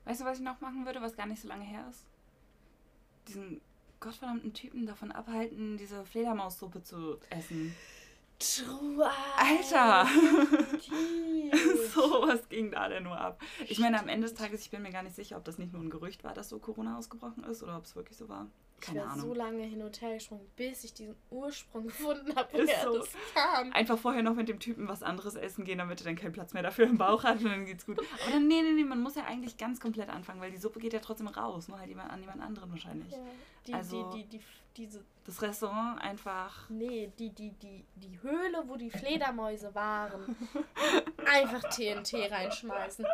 Weißt du, was ich noch machen würde, was gar nicht so lange her ist? Diesen gottverdammten Typen davon abhalten, diese Fledermaussuppe zu essen. True. Alter! ging da denn nur ab? Ich meine, am Ende des Tages, ich bin mir gar nicht sicher, ob das nicht nur ein Gerücht war, dass so Corona ausgebrochen ist oder ob es wirklich so war. Ich Keine wäre Ahnung. so lange hin und her gesprungen, bis ich diesen Ursprung gefunden habe, woher so. das kam. Einfach vorher noch mit dem Typen was anderes essen gehen, damit er dann keinen Platz mehr dafür im Bauch hat und dann geht's gut. Aber dann, nee, nee, nee, man muss ja eigentlich ganz komplett anfangen, weil die Suppe geht ja trotzdem raus, nur halt jemand, an jemand anderen wahrscheinlich. Ja, die, Also- die, die, die, diese, Das Restaurant einfach. nee, die, die, die, die Höhle, wo die Fledermäuse waren, einfach TNT reinschmeißen.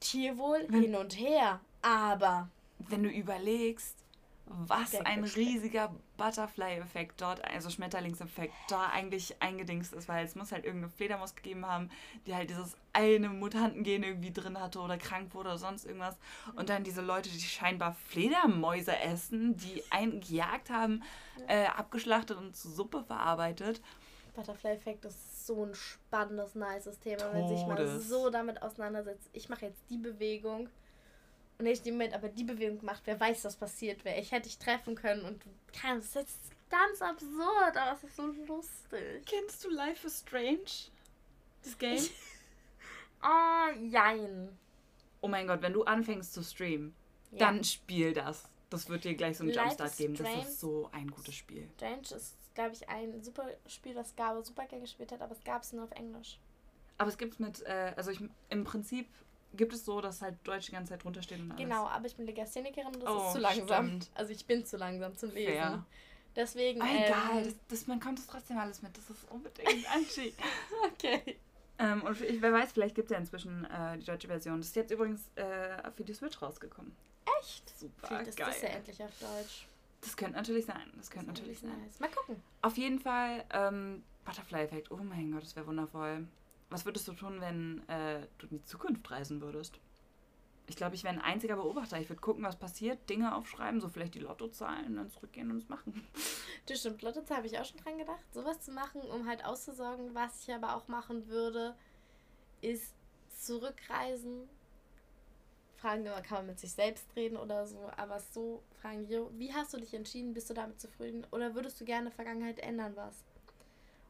Tierwohl hin und her, aber wenn du überlegst, was ein riesiger Butterfly-Effekt dort, also Schmetterlingseffekt, da eigentlich eingedingst ist, weil es muss halt irgendeine Fledermaus gegeben haben, die halt dieses eine Mutantengen irgendwie drin hatte oder krank wurde oder sonst irgendwas. Und dann diese Leute, die scheinbar Fledermäuse essen, die einen gejagt haben, äh, abgeschlachtet und zu Suppe verarbeitet. Butterfly-Effekt ist so ein spannendes, nices Thema, wenn sich mal Todes. so damit auseinandersetzt. Ich mache jetzt die Bewegung und ich die mit, aber die Bewegung gemacht, wer weiß, was passiert wäre. Ich hätte dich treffen können und du kannst, das ist ganz absurd, aber es ist so lustig. Kennst du Life is Strange? Das Game? Oh, jein. Oh mein Gott, wenn du anfängst zu streamen, Ja. dann spiel das. Das wird dir gleich so einen Life Jumpstart geben. Das ist so ein gutes Spiel. Strange ist, glaube ich, ein super Spiel, das Gabe super gerne gespielt hat, aber es gab es nur auf Englisch. Aber es gibt mit, äh, also ich, im Prinzip gibt es so, dass halt Deutsch die ganze Zeit drunter steht und alles. Genau, aber ich bin Legasthenikerin und das Oh, ist zu langsam. stimmt. Also ich bin zu langsam zum Lesen. Fair. Deswegen. Ah, egal, ähm, das, das, man kommt das trotzdem alles mit. Das ist unbedingt Anchi. okay. ähm, und ich, wer weiß, vielleicht gibt es ja inzwischen äh, die deutsche Version. Das ist jetzt übrigens äh, für die Switch rausgekommen. Echt? Super Vielleicht ist geil. das ja endlich auf Deutsch. Das könnte natürlich sein. Das könnte Das natürlich sein. nice. Mal gucken. Auf jeden Fall, ähm, Butterfly-Effekt. Oh mein Gott, das wäre wundervoll. Was würdest du tun, wenn äh, du in die Zukunft reisen würdest? Ich glaube, ich wäre ein einziger Beobachter. Ich würde gucken, was passiert, Dinge aufschreiben, so vielleicht die Lottozahlen dann zurückgehen und es machen. Das stimmt, Lottozahlen habe ich auch schon dran gedacht, sowas zu machen, um halt auszusorgen. Was ich aber auch machen würde, ist zurückreisen. Fragen, kann man mit sich selbst reden oder so, aber so fragen, wie hast du dich entschieden? Bist du damit zufrieden? Oder würdest du gerne Vergangenheit ändern was?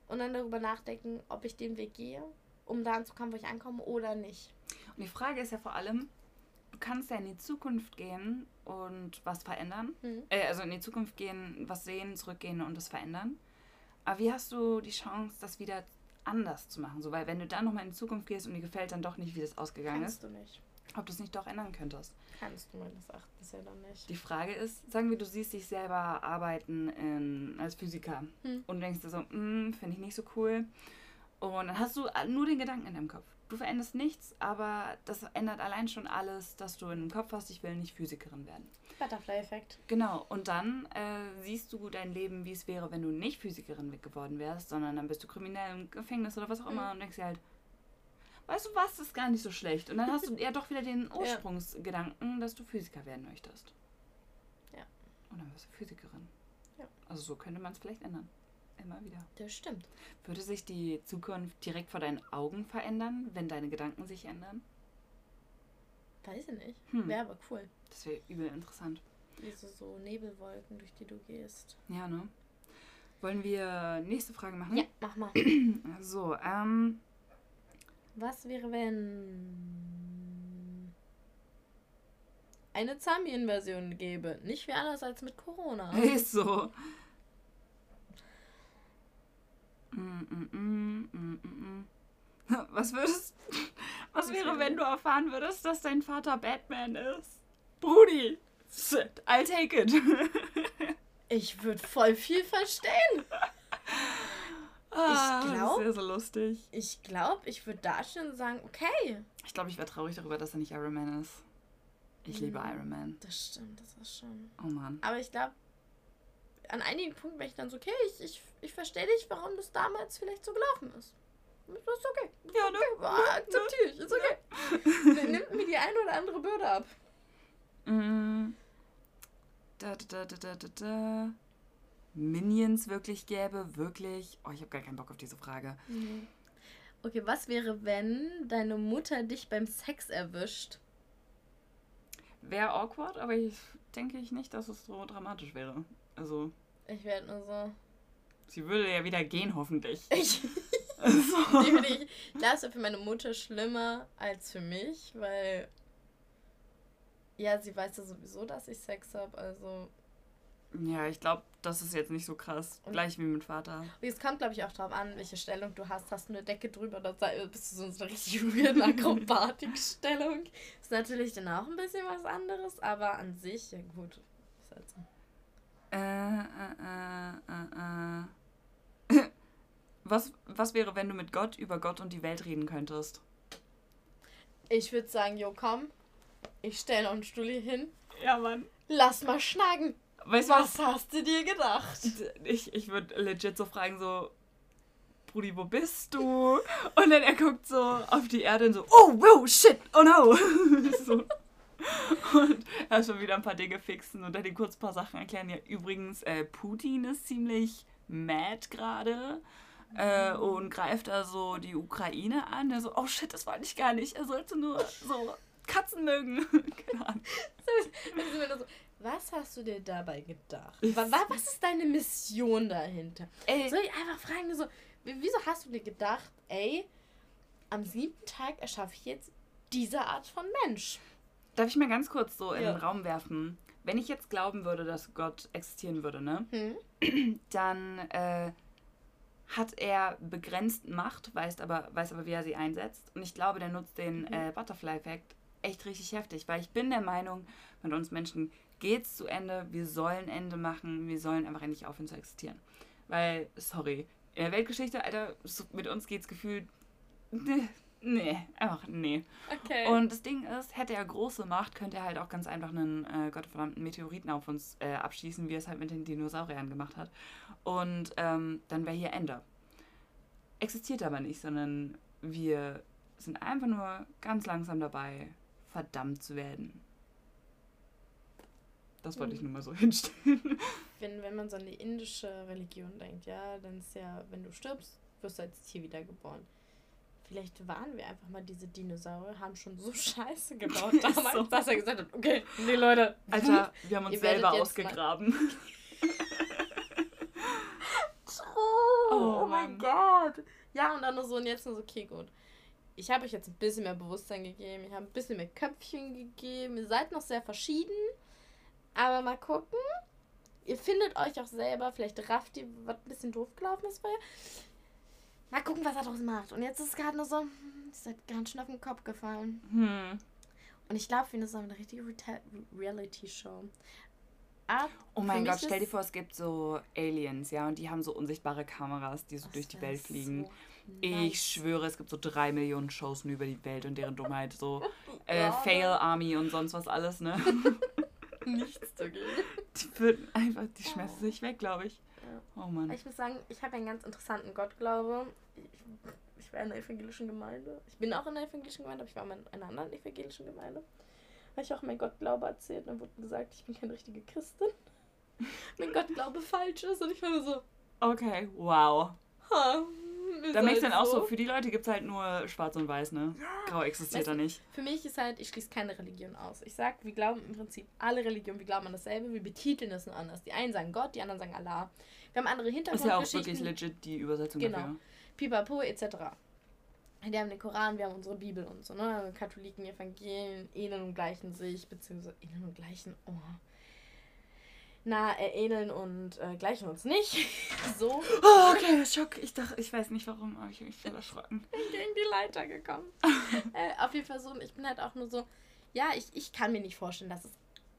Und dann darüber nachdenken, ob ich den Weg gehe, um da anzukommen, wo ich ankomme oder nicht. Und die Frage ist ja vor allem, du kannst ja in die Zukunft gehen und was verändern. Hm. Äh, also in die Zukunft gehen, was sehen, zurückgehen und das verändern. Aber wie hast du die Chance, das wieder anders zu machen? So, weil wenn du dann nochmal in die Zukunft gehst und dir gefällt dann doch nicht, wie das ausgegangen Kannst ist, du nicht. ob du es nicht doch ändern könntest. Kannst du meines Erachtens ja dann nicht. Die Frage ist, sagen wir, du siehst dich selber arbeiten in, als Physiker Hm. und denkst dir so, "Mm, finde ich nicht so cool. Und dann hast du nur den Gedanken in deinem Kopf. Du veränderst nichts, aber das ändert allein schon alles, dass du in dem Kopf hast, ich will nicht Physikerin werden. Butterfly-Effekt. Genau, und dann äh, siehst du dein Leben, wie es wäre, wenn du nicht Physikerin geworden wärst, sondern dann bist du kriminell im Gefängnis oder was auch immer Mhm. und denkst dir halt, weißt du was, das ist gar nicht so schlecht. Und dann hast du ja doch wieder den Ursprungsgedanken, dass du Physiker werden möchtest. Ja. Und dann wirst du Physikerin. Ja. Also so könnte man es vielleicht ändern. Immer wieder. Das stimmt. Würde sich die Zukunft direkt vor deinen Augen verändern, wenn deine Gedanken sich ändern? Weiß ich nicht. Hm. Wäre aber cool. Das wäre übel interessant. Diese so Nebelwolken, durch die du gehst. Ja, ne? Wollen wir nächste Frage machen? Ja, mach mal. So, ähm. Was wäre, wenn eine Zombie-Invasion gäbe? Nicht wie anders als mit Corona. Ist so. Mm, mm, mm. Was würdest. Was wäre, wenn du erfahren würdest, dass dein Vater Batman ist? Brudi, I'll take it. Ich würde voll viel verstehen. Ah, ich glaube, ja so lustig. ich glaube, ich würde da schon sagen, okay. Ich glaube, ich wäre traurig darüber, dass er nicht Iron Man ist. Ich liebe Mhm. Iron Man. Das stimmt, das ist schon. Oh Mann. Aber ich glaube, an einigen Punkten wäre ich dann so, okay, ich, ich, ich verstehe nicht, warum das damals vielleicht so gelaufen ist. Das ist okay. Ja, ne? Ah, Akzeptiere ich, ist okay. Nimmt mir die eine oder andere Bürde ab. Mm. Da, da, da, da, da, da. Minions wirklich gäbe, wirklich. Oh, ich habe gar keinen Bock auf diese Frage. Okay, was wäre, wenn deine Mutter dich beim Sex erwischt? Wäre awkward, aber ich denke ich nicht, dass es so dramatisch wäre. Also, Ich werde nur so. sie würde ja wieder gehen, hoffentlich. Ich, so. es wäre für meine Mutter schlimmer als für mich, weil. Ja, sie weiß ja sowieso, dass ich Sex habe, also. Ja, ich glaube, das ist jetzt nicht so krass. Und- Gleich wie mit Vater. Es kommt, glaube ich, auch darauf an, welche Stellung du hast. Hast du eine Decke drüber, sei- bist du so in so einer richtig weirden Akrobatikstellung. Ist natürlich dann auch ein bisschen was anderes, aber an sich, ja gut. Ist halt so. Äh, äh, äh, äh, äh. Was, was wäre, wenn du mit Gott über Gott und die Welt reden könntest? Ich würde sagen, jo, komm. Ich stelle noch einen Stuhl hier hin. Ja, Mann. Lass mal schnacken. Weißt du Was hast du dir gedacht? Ich, ich würde legit so fragen, so, Brudi, wo bist du? Und dann er guckt so auf die Erde und so, oh, wow, shit, oh no. so. Und erstmal wieder ein paar Dinge fixen und dann die kurz ein paar Sachen erklären. Ja, übrigens, äh, Putin ist ziemlich mad gerade. Äh, und greift da so die Ukraine an. Er so, oh shit, das wollte ich gar nicht. Er sollte nur so Katzen mögen. Keine Ahnung. Was hast du dir dabei gedacht? Wa- wa- Was ist deine Mission dahinter? Ey, Soll ich einfach fragen, so, wieso hast du dir gedacht, ey, am siebten Tag erschaffe ich jetzt diese Art von Mensch? Darf ich mal ganz kurz so in Ja. den Raum werfen? Wenn ich jetzt glauben würde, dass Gott existieren würde, ne? Hm? Dann äh, hat er begrenzt Macht, weiß aber, weiß aber, wie er sie einsetzt. Und ich glaube, der nutzt den Mhm. äh, Butterfly-Effekt echt richtig heftig, weil ich bin der Meinung, mit uns Menschen geht's zu Ende, wir sollen Ende machen, wir sollen einfach endlich aufhören zu existieren. Weil, sorry, in der Weltgeschichte, Alter, mit uns geht's gefühlt. Nee, einfach nee. Okay. Und das Ding ist, hätte er große Macht, könnte er halt auch ganz einfach einen äh, gottverdammten Meteoriten auf uns äh, abschießen, wie er es halt mit den Dinosauriern gemacht hat. Und ähm, dann wäre hier Ende. Existiert aber nicht, sondern wir sind einfach nur ganz langsam dabei, verdammt zu werden. Das wollte ich nur mal so hinstellen. wenn, wenn man so an die indische Religion denkt, ja, dann ist ja, wenn du stirbst, wirst du als Tier wiedergeboren. Vielleicht waren wir einfach mal diese Dinosaurier, haben schon so Scheiße gebaut damals, so. dass er gesagt hat, okay, nee Leute, Alter, wir haben uns selber ausgegraben. Oh, Oh oh mein. Gott. Ja, und dann nur so, und jetzt nur so, okay, gut. Ich habe euch jetzt ein bisschen mehr Bewusstsein gegeben, ich habe ein bisschen mehr Köpfchen gegeben. Ihr seid noch sehr verschieden, aber mal gucken. Ihr findet euch auch selber, vielleicht rafft ihr, was ein bisschen doof gelaufen ist bei. Mal gucken, was er daraus macht. Und jetzt ist es gerade nur so, hm, ihr seid ganz schön auf den Kopf gefallen. Hm. Und ich glaube, wir sind eine richtige Reality-Show. Ab Oh Für mein Gott, stell dir ist- vor, es gibt so Aliens, ja, und die haben so unsichtbare Kameras, die so Das durch die Welt fliegen. so Ich nice. schwöre, es gibt so drei Millionen Shows nur über die Welt und deren Dummheit. So äh, Ja. Fail Army und sonst was alles, ne? Nichts dagegen. Die würden einfach, die schmeißen sich weg, glaube ich. Oh Mann. Ich muss sagen, ich habe einen ganz interessanten Gottglaube. Ich, ich war in der evangelischen Gemeinde. Ich bin auch in der evangelischen Gemeinde, aber ich war in einer anderen evangelischen Gemeinde. Habe ich auch meinen Gottglaube erzählt und dann wurde gesagt, ich bin keine richtige Christin. mein Gottglaube falsch ist und ich war nur so, Okay, wow. ha. Ist Da merkst du halt dann auch so, für die Leute gibt es halt nur schwarz und weiß, ne? Grau existiert Weißt da nicht. Für mich ist halt, ich schließe keine Religion aus. Ich sag, wir glauben im Prinzip alle Religionen, wir glauben an dasselbe, wir betiteln es nur anders. Die einen sagen Gott, die anderen sagen Allah. Wir haben andere Ist ja auch Hintergrundgeschichten. wirklich legit die Übersetzung Genau. dafür. Pipapo etc. die haben den Koran, wir haben unsere Bibel und so, ne? Katholiken, Evangelien ähneln und gleichen sich, beziehungsweise ähneln und gleichen, oh. Na, äh, ähneln und äh, gleichen uns nicht. so. Oh, kleiner Schock. Ich dachte, ich weiß nicht warum, aber ich bin voll erschrocken. bin gegen die Leiter gekommen. äh, auf jeden Fall so, und ich bin halt auch nur so, ja, ich, ich kann mir nicht vorstellen, dass es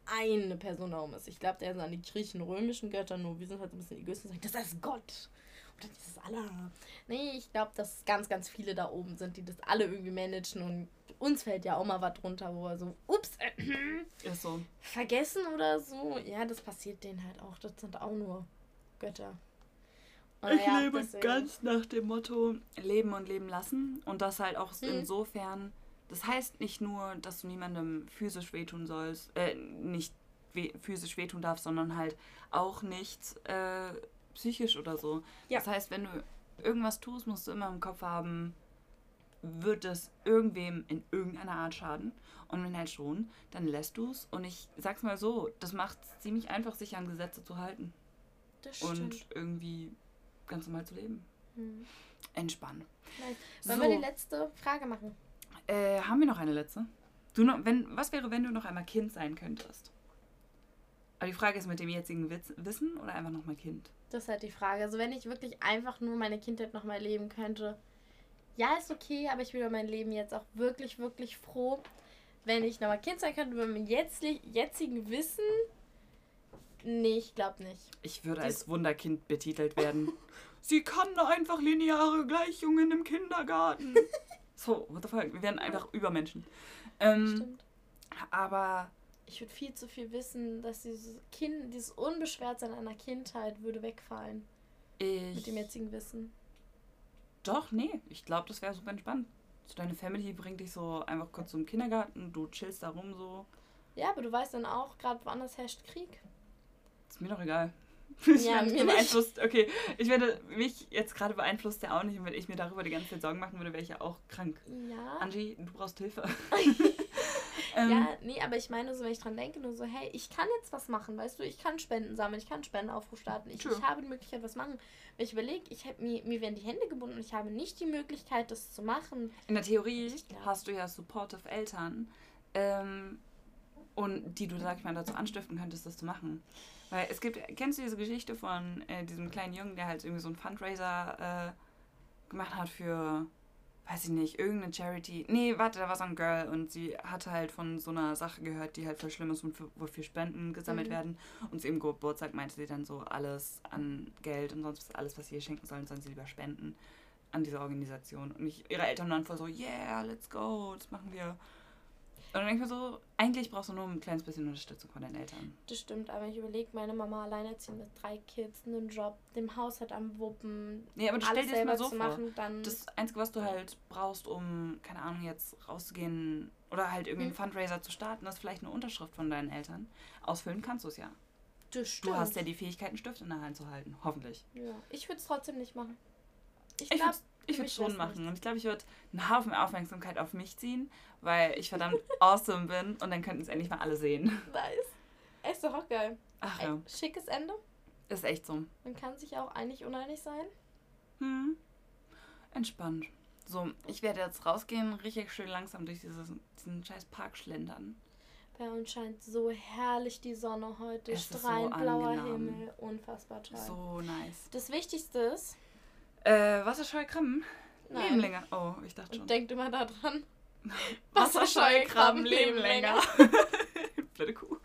eine Person da oben ist. Ich glaube, der ist an die griechen-römischen Götter, nur wir sind halt ein bisschen egoistisch und sagen, das ist Gott. Oder das ist Allah. Nee, ich glaube, dass es ganz, ganz viele da oben sind, die das alle irgendwie managen und uns fällt ja auch mal was drunter, wo er so, ups, äh, Ist so. vergessen oder so. Ja, das passiert denen halt auch. Das sind auch nur Götter. Und Ich ja, lebe deswegen- ganz nach dem Motto Leben und Leben lassen. Und das halt auch Mhm. insofern, das heißt nicht nur, dass du niemandem physisch wehtun sollst, äh, nicht we physisch wehtun darfst, sondern halt auch nicht äh, psychisch oder so. Ja. Das heißt, wenn du irgendwas tust, musst du immer im Kopf haben, wird es irgendwem in irgendeiner Art schaden? Und wenn halt schon, dann lässt du es. Und ich sag's mal so, das macht es ziemlich einfach, sich an Gesetze zu halten Das und stimmt. irgendwie ganz normal zu leben. Hm. Entspannen. Nice. Wollen So. wir die letzte Frage machen? Äh, haben wir noch eine letzte? Du noch, wenn, was wäre, wenn du noch einmal Kind sein könntest? Aber die Frage ist mit dem jetzigen Witz, Wissen oder einfach nochmal Kind? Das ist halt die Frage. Also wenn ich wirklich einfach nur meine Kindheit nochmal leben könnte, ja, ist okay, aber ich bin über mein Leben jetzt auch wirklich, wirklich froh, wenn ich nochmal Kind sein könnte, mit meinem jetzigen Wissen. Nee, ich glaube nicht. Ich würde Das- als Wunderkind betitelt werden. Sie kann einfach lineare Gleichungen im Kindergarten. so, what the fuck? Wir wären einfach Übermenschen. Ähm, Stimmt. aber Ich würde viel zu viel wissen, dass dieses Kind, dieses Unbeschwertsein einer Kindheit würde wegfallen. Mit ich. dem jetzigen Wissen. Doch, nee. Ich glaube, das wäre super entspannt. So, deine Family bringt dich so einfach kurz zum Kindergarten, du chillst da rum so. Ja, aber du weißt dann auch, gerade woanders herrscht Krieg. Ist mir doch egal. Ich Ja, werde mir nicht. beeinflusst. Okay, ich werde mich jetzt gerade beeinflusst ja auch nicht. Und wenn ich mir darüber die ganze Zeit Sorgen machen würde, wäre ich ja auch krank. Ja. Angie, du brauchst Hilfe. ähm, Ja, nee, aber ich meine so, wenn ich dran denke, nur so, hey, ich kann jetzt was machen, weißt du, ich kann Spenden sammeln, ich kann Spendenaufruf starten, ich, ich habe die Möglichkeit, was machen. Wenn ich überlege, ich hab, mir, mir werden die Hände gebunden und ich habe nicht die Möglichkeit, das zu machen. In der Theorie glaub- hast du ja supportive Eltern. Ähm, und die du, sag ich mal, dazu anstiften könntest, das zu machen. Weil es gibt, kennst du diese Geschichte von äh, diesem kleinen Jungen, der halt irgendwie so einen Fundraiser äh, gemacht hat für, weiß ich nicht, irgendeine Charity. Nee, warte, da war so ein Girl und sie hatte halt von so einer Sache gehört, die halt voll schlimm ist und für, wofür Spenden gesammelt Mhm. werden. Und zu ihrem Geburtstag meinte sie dann so, alles an Geld und sonst was, alles, was sie ihr schenken sollen, sollen sie lieber spenden an diese Organisation. Und ich, ihre Eltern waren voll so, yeah, let's go, das machen wir. Und dann denke ich mir so, eigentlich brauchst du nur ein kleines bisschen Unterstützung von deinen Eltern. Das stimmt, aber ich überlege, meine Mama alleinerziehend mit drei Kids, einen Job, dem Haushalt am Wuppen, Nee, aber du stell dir das mal so vor. machen, dann... Das Einzige, was du halt brauchst, um, keine Ahnung, jetzt rauszugehen oder halt irgendwie einen Hm. Fundraiser zu starten, ist vielleicht eine Unterschrift von deinen Eltern. Ausfüllen kannst du es ja. das Du stimmt. hast ja die Fähigkeit, einen Stift in der Hand zu halten. Hoffentlich. Ja. Ich würde es trotzdem nicht machen. Ich Ich glaube, würde ich für würd mich schon machen. Und ich glaube, ich würde einen Haufen Aufmerksamkeit auf mich ziehen, weil ich verdammt awesome bin und dann könnten es endlich mal alle sehen. nice. Ist doch auch geil. Ach Ey, ja, schickes Ende. ist echt so. Man kann sich auch einig uneinig sein. Hm. Entspannt. So, ich werde jetzt rausgehen, richtig schön langsam durch dieses, diesen scheiß Park schlendern. Bei uns scheint so herrlich die Sonne heute. Es ist so Strahlend blauer angenehm. Himmel. Unfassbar toll. So nice. Das Wichtigste ist, Äh, Wasserscheue Krabben? Nein. Leben länger. Oh, ich dachte schon. und denkt immer daran, Wasserscheue Krabben leben länger. Blöde Kuh.